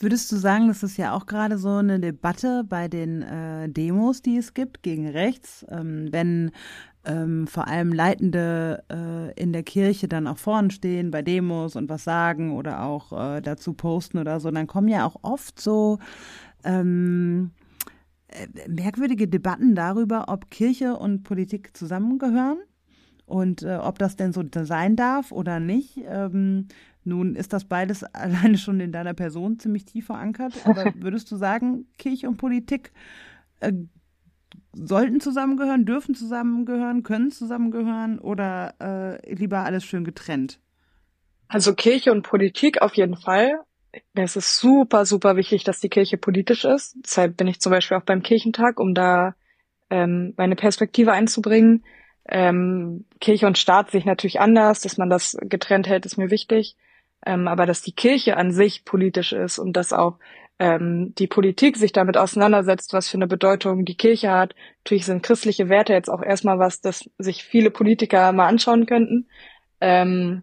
Würdest du sagen, das ist ja auch gerade so eine Debatte bei den äh, Demos, die es gibt gegen rechts, ähm, wenn ähm, vor allem Leitende äh, in der Kirche dann auch vorn stehen bei Demos und was sagen oder auch äh, dazu posten oder so, dann kommen ja auch oft so ähm, äh, merkwürdige Debatten darüber, ob Kirche und Politik zusammengehören und äh, ob das denn so sein darf oder nicht. Ähm, nun ist das beides <laughs> alleine schon in deiner Person ziemlich tief verankert, aber <laughs> würdest du sagen, Kirche und Politik äh, sollten zusammengehören, dürfen zusammengehören, können zusammengehören oder äh, lieber alles schön getrennt?
Also Kirche und Politik auf jeden Fall. Mir ist es super, super wichtig, dass die Kirche politisch ist. Deshalb bin ich zum Beispiel auch beim Kirchentag, um da ähm, meine Perspektive einzubringen. Ähm, Kirche und Staat sich natürlich anders, dass man das getrennt hält, ist mir wichtig. Ähm, aber dass die Kirche an sich politisch ist und dass auch ähm, die Politik sich damit auseinandersetzt, was für eine Bedeutung die Kirche hat. Natürlich sind christliche Werte jetzt auch erstmal was, das sich viele Politiker mal anschauen könnten. Ähm,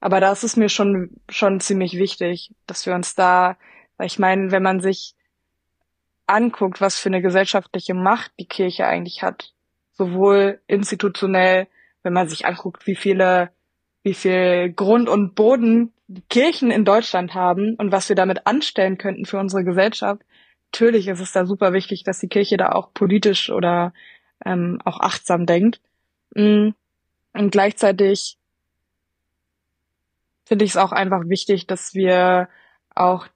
aber da ist es mir schon, schon ziemlich wichtig, dass wir uns da, weil ich meine, wenn man sich anguckt, was für eine gesellschaftliche Macht die Kirche eigentlich hat, sowohl institutionell, wenn man sich anguckt, wie viele, wie viel Grund und Boden Kirchen in Deutschland haben und was wir damit anstellen könnten für unsere Gesellschaft. Natürlich ist es da super wichtig, dass die Kirche da auch politisch oder ähm, auch achtsam denkt. Mm. Und gleichzeitig finde ich es auch einfach wichtig, dass wir auch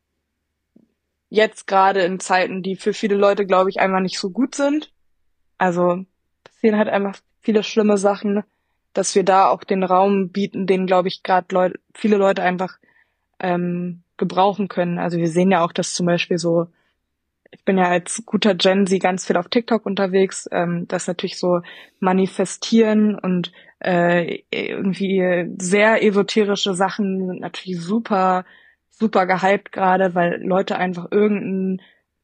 jetzt gerade in Zeiten, die für viele Leute, glaube ich, einfach nicht so gut sind. Also passieren halt einfach viele schlimme Sachen dass wir da auch den Raum bieten, den, glaube ich, gerade Leute, viele Leute einfach ähm, gebrauchen können. Also wir sehen ja auch, dass zum Beispiel so, ich bin ja als guter Gen Z ganz viel auf TikTok unterwegs, ähm, dass natürlich so manifestieren und äh, irgendwie sehr esoterische Sachen sind natürlich super, super gehypt gerade, weil Leute einfach irgendeinen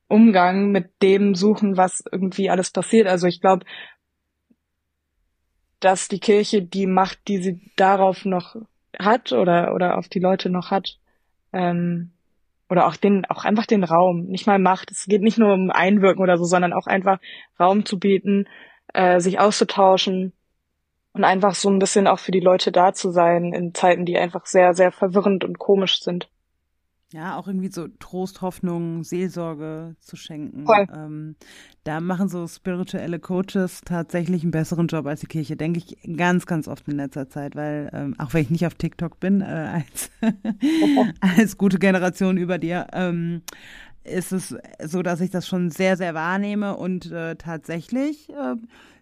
Umgang mit dem suchen, was irgendwie alles passiert. Also ich glaube, dass die Kirche die Macht, die sie darauf noch hat oder oder auf die Leute noch hat, ähm, oder auch den auch einfach den Raum, nicht mal Macht. Es geht nicht nur um Einwirken oder so, sondern auch einfach Raum zu bieten, äh, sich auszutauschen und einfach so ein bisschen auch für die Leute da zu sein in Zeiten, die einfach sehr sehr verwirrend und komisch sind.
Ja, auch irgendwie so Trost, Hoffnung, Seelsorge zu schenken.
Voll.
Ähm, da machen so spirituelle Coaches tatsächlich einen besseren Job als die Kirche, denke ich ganz, ganz oft in letzter Zeit, weil ähm, auch wenn ich nicht auf TikTok bin, äh, als, <laughs> als gute Generation über dir, ähm, ist es so, dass ich das schon sehr, sehr wahrnehme und äh, tatsächlich äh,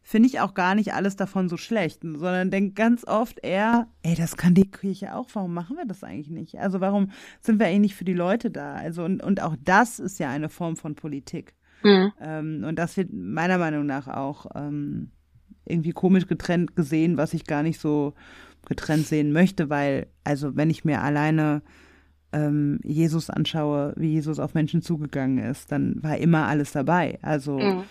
finde ich auch gar nicht alles davon so schlecht, sondern denke ganz oft eher, ey, das kann die Kirche auch, warum machen wir das eigentlich nicht? Also warum sind wir eigentlich nicht für die Leute da? Also und, und auch das ist ja eine Form von Politik. Mhm. Ähm, und das wird meiner Meinung nach auch ähm, irgendwie komisch getrennt gesehen, was ich gar nicht so getrennt sehen möchte, weil, also wenn ich mir alleine ähm, Jesus anschaue, wie Jesus auf Menschen zugegangen ist, dann war immer alles dabei. Also mhm.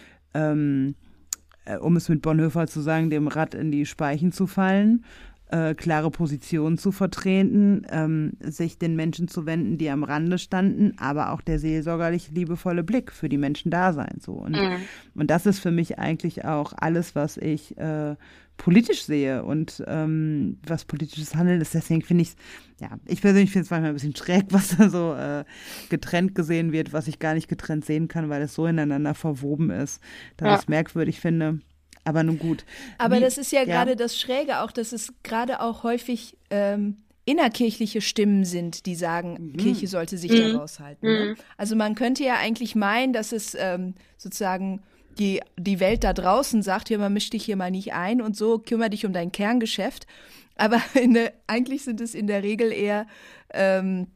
Äh, um es mit Bonhoeffer zu sagen, dem Rad in die Speichen zu fallen, äh, klare Positionen zu vertreten, ähm, sich den Menschen zu wenden, die am Rande standen, aber auch der seelsorgerlich liebevolle Blick für die Menschen da sein. So. Und, mhm. und das ist für mich eigentlich auch alles, was ich äh, politisch sehe und ähm, was politisches Handeln ist. Deswegen finde ich es, ja, ich persönlich finde es manchmal ein bisschen schräg, <laughs> was da so äh, getrennt gesehen wird, was ich gar nicht getrennt sehen kann, weil es so ineinander verwoben ist, dass ja. ich es merkwürdig finde. Aber nun gut.
Aber Wie, das ist ja, ja. gerade das Schräge auch, dass es gerade auch häufig ähm, innerkirchliche Stimmen sind, die sagen, mhm. Kirche sollte sich mhm. da raushalten. Ne? Mhm. Also man könnte ja eigentlich meinen, dass es ähm, sozusagen die, die Welt da draußen sagt, hier, man mischt dich hier mal nicht ein und so, kümmere dich um dein Kerngeschäft. Aber <laughs> der, eigentlich sind es in der Regel eher ähm,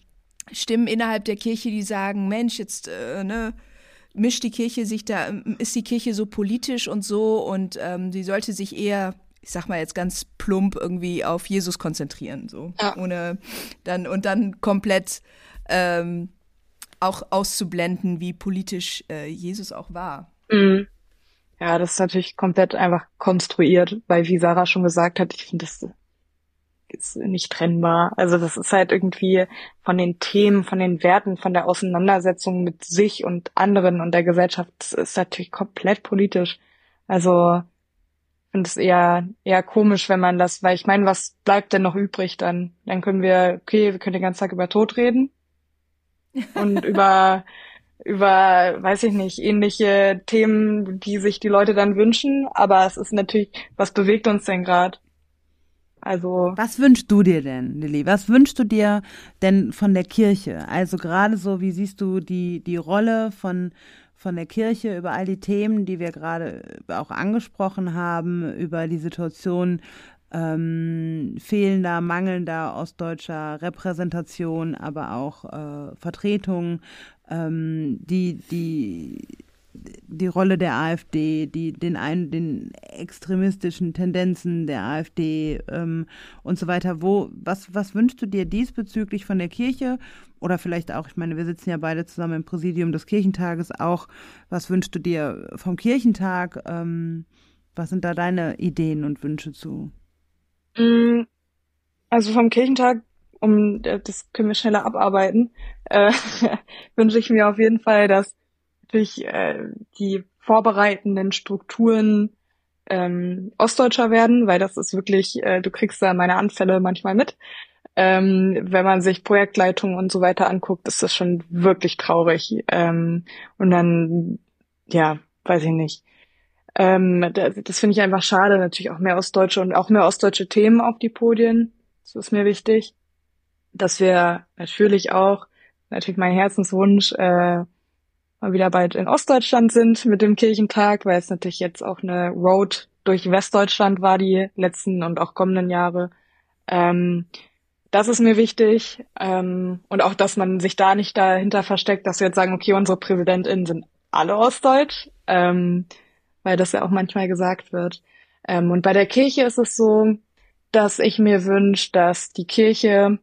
Stimmen innerhalb der Kirche, die sagen, Mensch, jetzt, äh, ne, mischt die Kirche sich da, ist die Kirche so politisch und so und ähm, sie sollte sich eher ich sag mal jetzt ganz plump irgendwie auf Jesus konzentrieren, so ja. ohne dann und dann komplett ähm, auch auszublenden, wie politisch äh, Jesus auch war.
Mhm. Ja, das ist natürlich komplett einfach konstruiert, weil wie Sarah schon gesagt hat, ich finde das ist nicht trennbar. Also das ist halt irgendwie von den Themen, von den Werten, von der Auseinandersetzung mit sich und anderen und der Gesellschaft ist natürlich komplett politisch. Also ich finde es eher eher komisch, wenn man das, weil ich meine, was bleibt denn noch übrig dann? Dann können wir, okay, wir können den ganzen Tag über Tod reden <laughs> und über über, weiß ich nicht, ähnliche Themen, die sich die Leute dann wünschen. Aber es ist natürlich, was bewegt uns denn gerade? Also.
Was wünschst du dir denn, Lilly? Was wünschst du dir denn von der Kirche? Also gerade so, wie siehst du die, die Rolle von, von der Kirche über all die Themen, die wir gerade auch angesprochen haben, über die Situation ähm, fehlender, mangelnder ostdeutscher Repräsentation, aber auch äh, Vertretung, ähm, die, die, die Rolle der AfD, die, den, ein, den extremistischen Tendenzen der AfD ähm, und so weiter. Wo, was, was wünschst du dir diesbezüglich von der Kirche? Oder vielleicht auch, ich meine, wir sitzen ja beide zusammen im Präsidium des Kirchentages auch. Was wünschst du dir vom Kirchentag? Ähm, was sind da deine Ideen und Wünsche zu?
Mm, also vom Kirchentag, um das können wir schneller abarbeiten, äh, <laughs> wünsche ich mir auf jeden Fall, dass natürlich äh, die vorbereitenden Strukturen ähm, ostdeutscher werden, weil das ist wirklich, äh, du kriegst da meine Anfälle manchmal mit. Ähm, wenn man sich Projektleitungen und so weiter anguckt, ist das schon wirklich traurig. Ähm, und dann, ja, weiß ich nicht. Ähm, das, das finde ich einfach schade. Natürlich auch mehr Ostdeutsche und auch mehr ostdeutsche Themen auf die Podien. Das ist mir wichtig. Dass wir natürlich auch, natürlich mein Herzenswunsch, äh, mal wieder bald in Ostdeutschland sind mit dem Kirchentag, weil es natürlich jetzt auch eine Road durch Westdeutschland war die letzten und auch kommenden Jahre. Ähm, das ist mir wichtig. Ähm, und auch, dass man sich da nicht dahinter versteckt, dass wir jetzt sagen, okay, unsere PräsidentInnen sind alle Ostdeutsch. Ähm, weil das ja auch manchmal gesagt wird. Ähm, und bei der Kirche ist es so, dass ich mir wünsche, dass die Kirche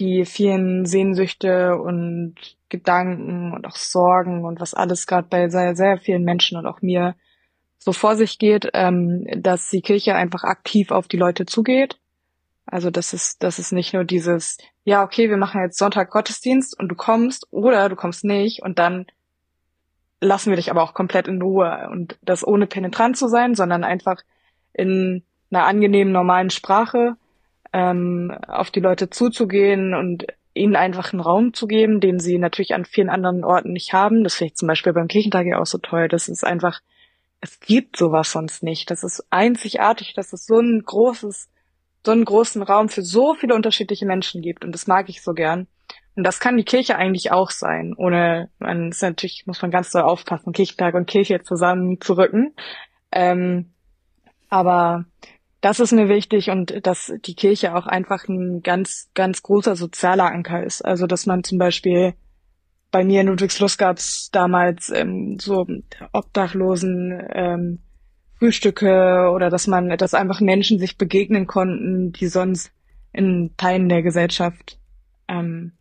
die vielen Sehnsüchte und Gedanken und auch Sorgen und was alles gerade bei sehr, sehr vielen Menschen und auch mir so vor sich geht, ähm, dass die Kirche einfach aktiv auf die Leute zugeht. Also das ist, das ist nicht nur dieses, ja, okay, wir machen jetzt Sonntag Gottesdienst und du kommst oder du kommst nicht und dann lassen wir dich aber auch komplett in Ruhe und das ohne penetrant zu sein, sondern einfach in einer angenehmen, normalen Sprache ähm, auf die Leute zuzugehen und ihnen einfach einen Raum zu geben, den sie natürlich an vielen anderen Orten nicht haben. Das finde ich zum Beispiel beim Kirchentag ja auch so toll. Das ist einfach, es gibt sowas sonst nicht. Das ist einzigartig, dass es so ein großes, so einen großen Raum für so viele unterschiedliche Menschen gibt. Und das mag ich so gern. Und das kann die Kirche eigentlich auch sein, ohne, man ist natürlich, muss man ganz doll aufpassen, Kirchentag und Kirche zusammen zu rücken. Ähm, aber das ist mir wichtig und dass die Kirche auch einfach ein ganz, ganz großer sozialer Anker ist. Also, dass man zum Beispiel bei mir in Ludwigslust gab es damals ähm, so Obdachlosen ähm, Frühstücke oder dass man, dass einfach Menschen sich begegnen konnten, die sonst in Teilen der Gesellschaft ähm,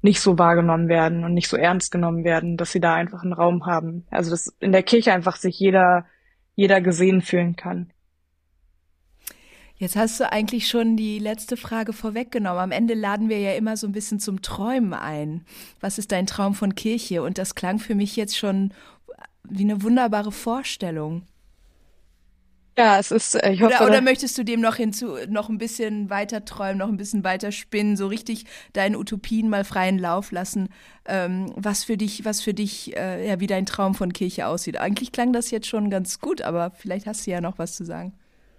nicht so wahrgenommen werden und nicht so ernst genommen werden, dass sie da einfach einen Raum haben. Also dass in der Kirche einfach sich jeder, jeder gesehen fühlen kann.
Jetzt hast du eigentlich schon die letzte Frage vorweggenommen. Am Ende laden wir ja immer so ein bisschen zum Träumen ein. Was ist dein Traum von Kirche? Und das klang für mich jetzt schon wie eine wunderbare Vorstellung.
Ja, es ist, äh, ich hoffe.
Oder, oder möchtest du dem noch hinzu, noch ein bisschen weiter träumen, noch ein bisschen weiter spinnen, so richtig deinen Utopien mal freien Lauf lassen, ähm, was für dich, was für dich, äh, ja, wie dein Traum von Kirche aussieht. Eigentlich klang das jetzt schon ganz gut, aber vielleicht hast du ja noch was zu sagen.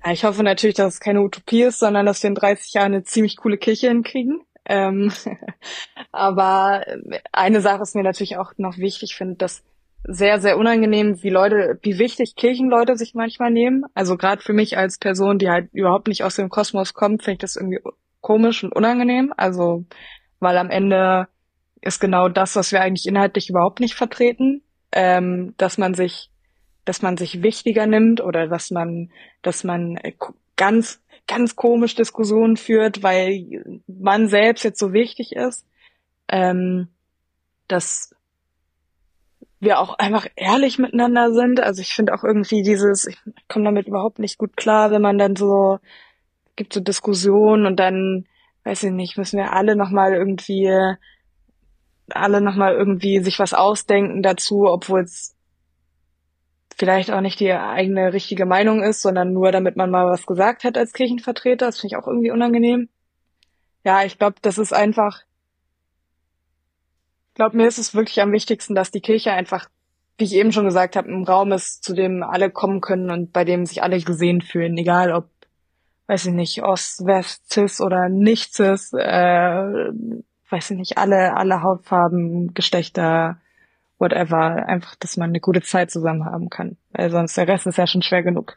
Ja, ich hoffe natürlich, dass es keine Utopie ist, sondern dass wir in 30 Jahren eine ziemlich coole Kirche hinkriegen. Ähm, <laughs> aber eine Sache ist mir natürlich auch noch wichtig, finde, dass sehr, sehr unangenehm, wie Leute, wie wichtig Kirchenleute sich manchmal nehmen. Also gerade für mich als Person, die halt überhaupt nicht aus dem Kosmos kommt, finde ich das irgendwie komisch und unangenehm. Also, weil am Ende ist genau das, was wir eigentlich inhaltlich überhaupt nicht vertreten, ähm, dass man sich, dass man sich wichtiger nimmt oder dass man, dass man äh, ganz, ganz komisch Diskussionen führt, weil man selbst jetzt so wichtig ist, ähm, dass wir auch einfach ehrlich miteinander sind. Also ich finde auch irgendwie dieses, ich komme damit überhaupt nicht gut klar, wenn man dann so, gibt so Diskussionen und dann, weiß ich nicht, müssen wir alle nochmal irgendwie, alle nochmal irgendwie sich was ausdenken dazu, obwohl es vielleicht auch nicht die eigene richtige Meinung ist, sondern nur damit man mal was gesagt hat als Kirchenvertreter. Das finde ich auch irgendwie unangenehm. Ja, ich glaube, das ist einfach, ich glaube, mir ist es wirklich am wichtigsten, dass die Kirche einfach, wie ich eben schon gesagt habe, ein Raum ist, zu dem alle kommen können und bei dem sich alle gesehen fühlen, egal ob, weiß ich nicht, Ost, West, Cis oder nicht Cis, äh, weiß ich nicht, alle, alle Hautfarben, Geschlechter, whatever, einfach, dass man eine gute Zeit zusammen haben kann. Weil sonst der Rest ist ja schon schwer genug.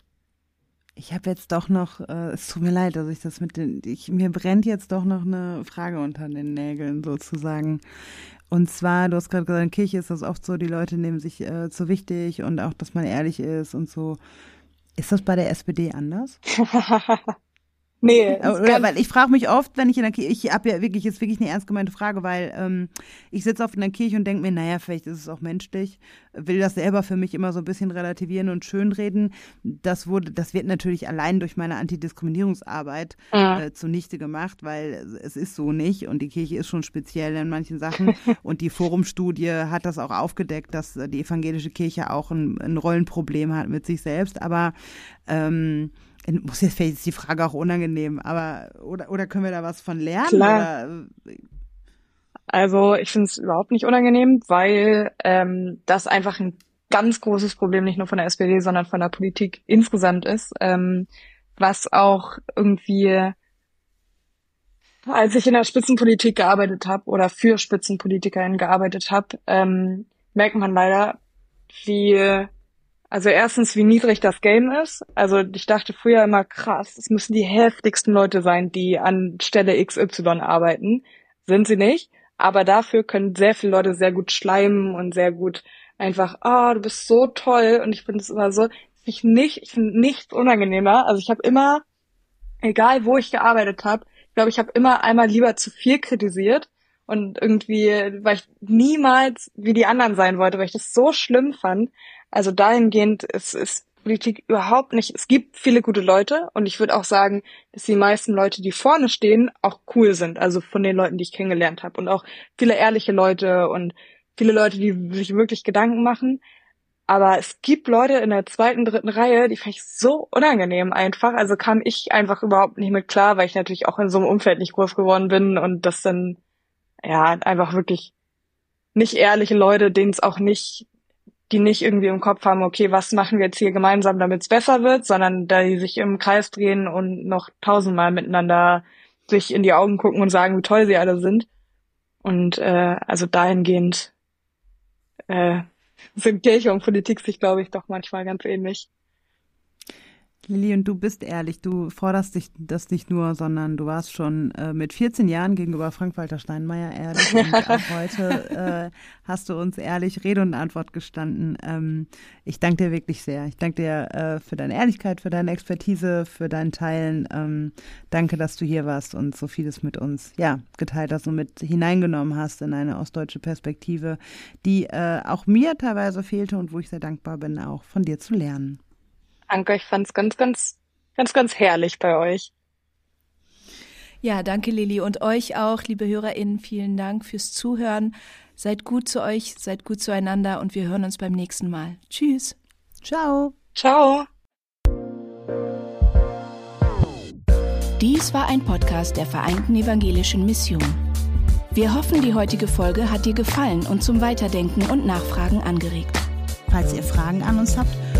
Ich habe jetzt doch noch, äh, es tut mir leid, dass ich das mit den, ich, mir brennt jetzt doch noch eine Frage unter den Nägeln sozusagen. Und zwar, du hast gerade gesagt, in Kirche ist das oft so, die Leute nehmen sich äh, zu wichtig und auch, dass man ehrlich ist und so. Ist das bei der SPD anders? <laughs>
Nee.
Oder, weil ich frage mich oft, wenn ich in der Kirche, ich habe ja wirklich, ist wirklich eine ernst gemeinte Frage, weil ähm, ich sitze oft in der Kirche und denke mir, naja, vielleicht ist es auch menschlich, will das selber für mich immer so ein bisschen relativieren und schönreden. Das wurde, das wird natürlich allein durch meine Antidiskriminierungsarbeit ja. äh, zunichte gemacht, weil es ist so nicht und die Kirche ist schon speziell in manchen Sachen <laughs> und die Forumstudie hat das auch aufgedeckt, dass die evangelische Kirche auch ein, ein Rollenproblem hat mit sich selbst, aber ähm, muss jetzt vielleicht ist die Frage auch unangenehm, aber oder, oder können wir da was von lernen?
Klar. Oder? Also ich finde es überhaupt nicht unangenehm, weil ähm, das einfach ein ganz großes Problem nicht nur von der SPD, sondern von der Politik insgesamt ist, ähm, was auch irgendwie, als ich in der Spitzenpolitik gearbeitet habe oder für SpitzenpolitikerInnen gearbeitet habe, ähm, merkt man leider, wie also erstens, wie niedrig das Game ist. Also ich dachte früher immer, krass, es müssen die heftigsten Leute sein, die an Stelle XY arbeiten. Sind sie nicht. Aber dafür können sehr viele Leute sehr gut schleimen und sehr gut einfach, ah, oh, du bist so toll. Und ich finde es immer so, ich nicht, ich finde nichts unangenehmer. Also ich habe immer, egal wo ich gearbeitet habe, ich glaube, ich habe immer einmal lieber zu viel kritisiert und irgendwie, weil ich niemals wie die anderen sein wollte, weil ich das so schlimm fand. Also dahingehend ist, ist Politik überhaupt nicht. Es gibt viele gute Leute und ich würde auch sagen, dass die meisten Leute, die vorne stehen, auch cool sind. Also von den Leuten, die ich kennengelernt habe und auch viele ehrliche Leute und viele Leute, die sich wirklich Gedanken machen. Aber es gibt Leute in der zweiten, dritten Reihe, die fand ich so unangenehm einfach. Also kam ich einfach überhaupt nicht mit klar, weil ich natürlich auch in so einem Umfeld nicht groß geworden bin und das dann, ja, einfach wirklich nicht ehrliche Leute, denen es auch nicht die nicht irgendwie im Kopf haben, okay, was machen wir jetzt hier gemeinsam, damit es besser wird, sondern da die sich im Kreis drehen und noch tausendmal miteinander sich in die Augen gucken und sagen, wie toll sie alle sind. Und äh, also dahingehend äh, sind Kirche und Politik sich, glaube ich, doch manchmal ganz ähnlich.
Lilly, und du bist ehrlich, du forderst dich das nicht nur, sondern du warst schon äh, mit 14 Jahren gegenüber Frank-Walter Steinmeier ehrlich <laughs> und auch heute äh, hast du uns ehrlich Rede und Antwort gestanden. Ähm, ich danke dir wirklich sehr. Ich danke dir äh, für deine Ehrlichkeit, für deine Expertise, für dein Teilen. Ähm, danke, dass du hier warst und so vieles mit uns ja, geteilt hast und mit hineingenommen hast in eine ostdeutsche Perspektive, die äh, auch mir teilweise fehlte und wo ich sehr dankbar bin, auch von dir zu lernen.
Danke, ich fand's ganz, ganz, ganz, ganz herrlich bei euch.
Ja, danke Lilly und euch auch, liebe HörerInnen, vielen Dank fürs Zuhören. Seid gut zu euch, seid gut zueinander und wir hören uns beim nächsten Mal. Tschüss.
Ciao.
Ciao.
Dies war ein Podcast der Vereinten Evangelischen Mission. Wir hoffen, die heutige Folge hat dir gefallen und zum Weiterdenken und Nachfragen angeregt.
Falls ihr Fragen an uns habt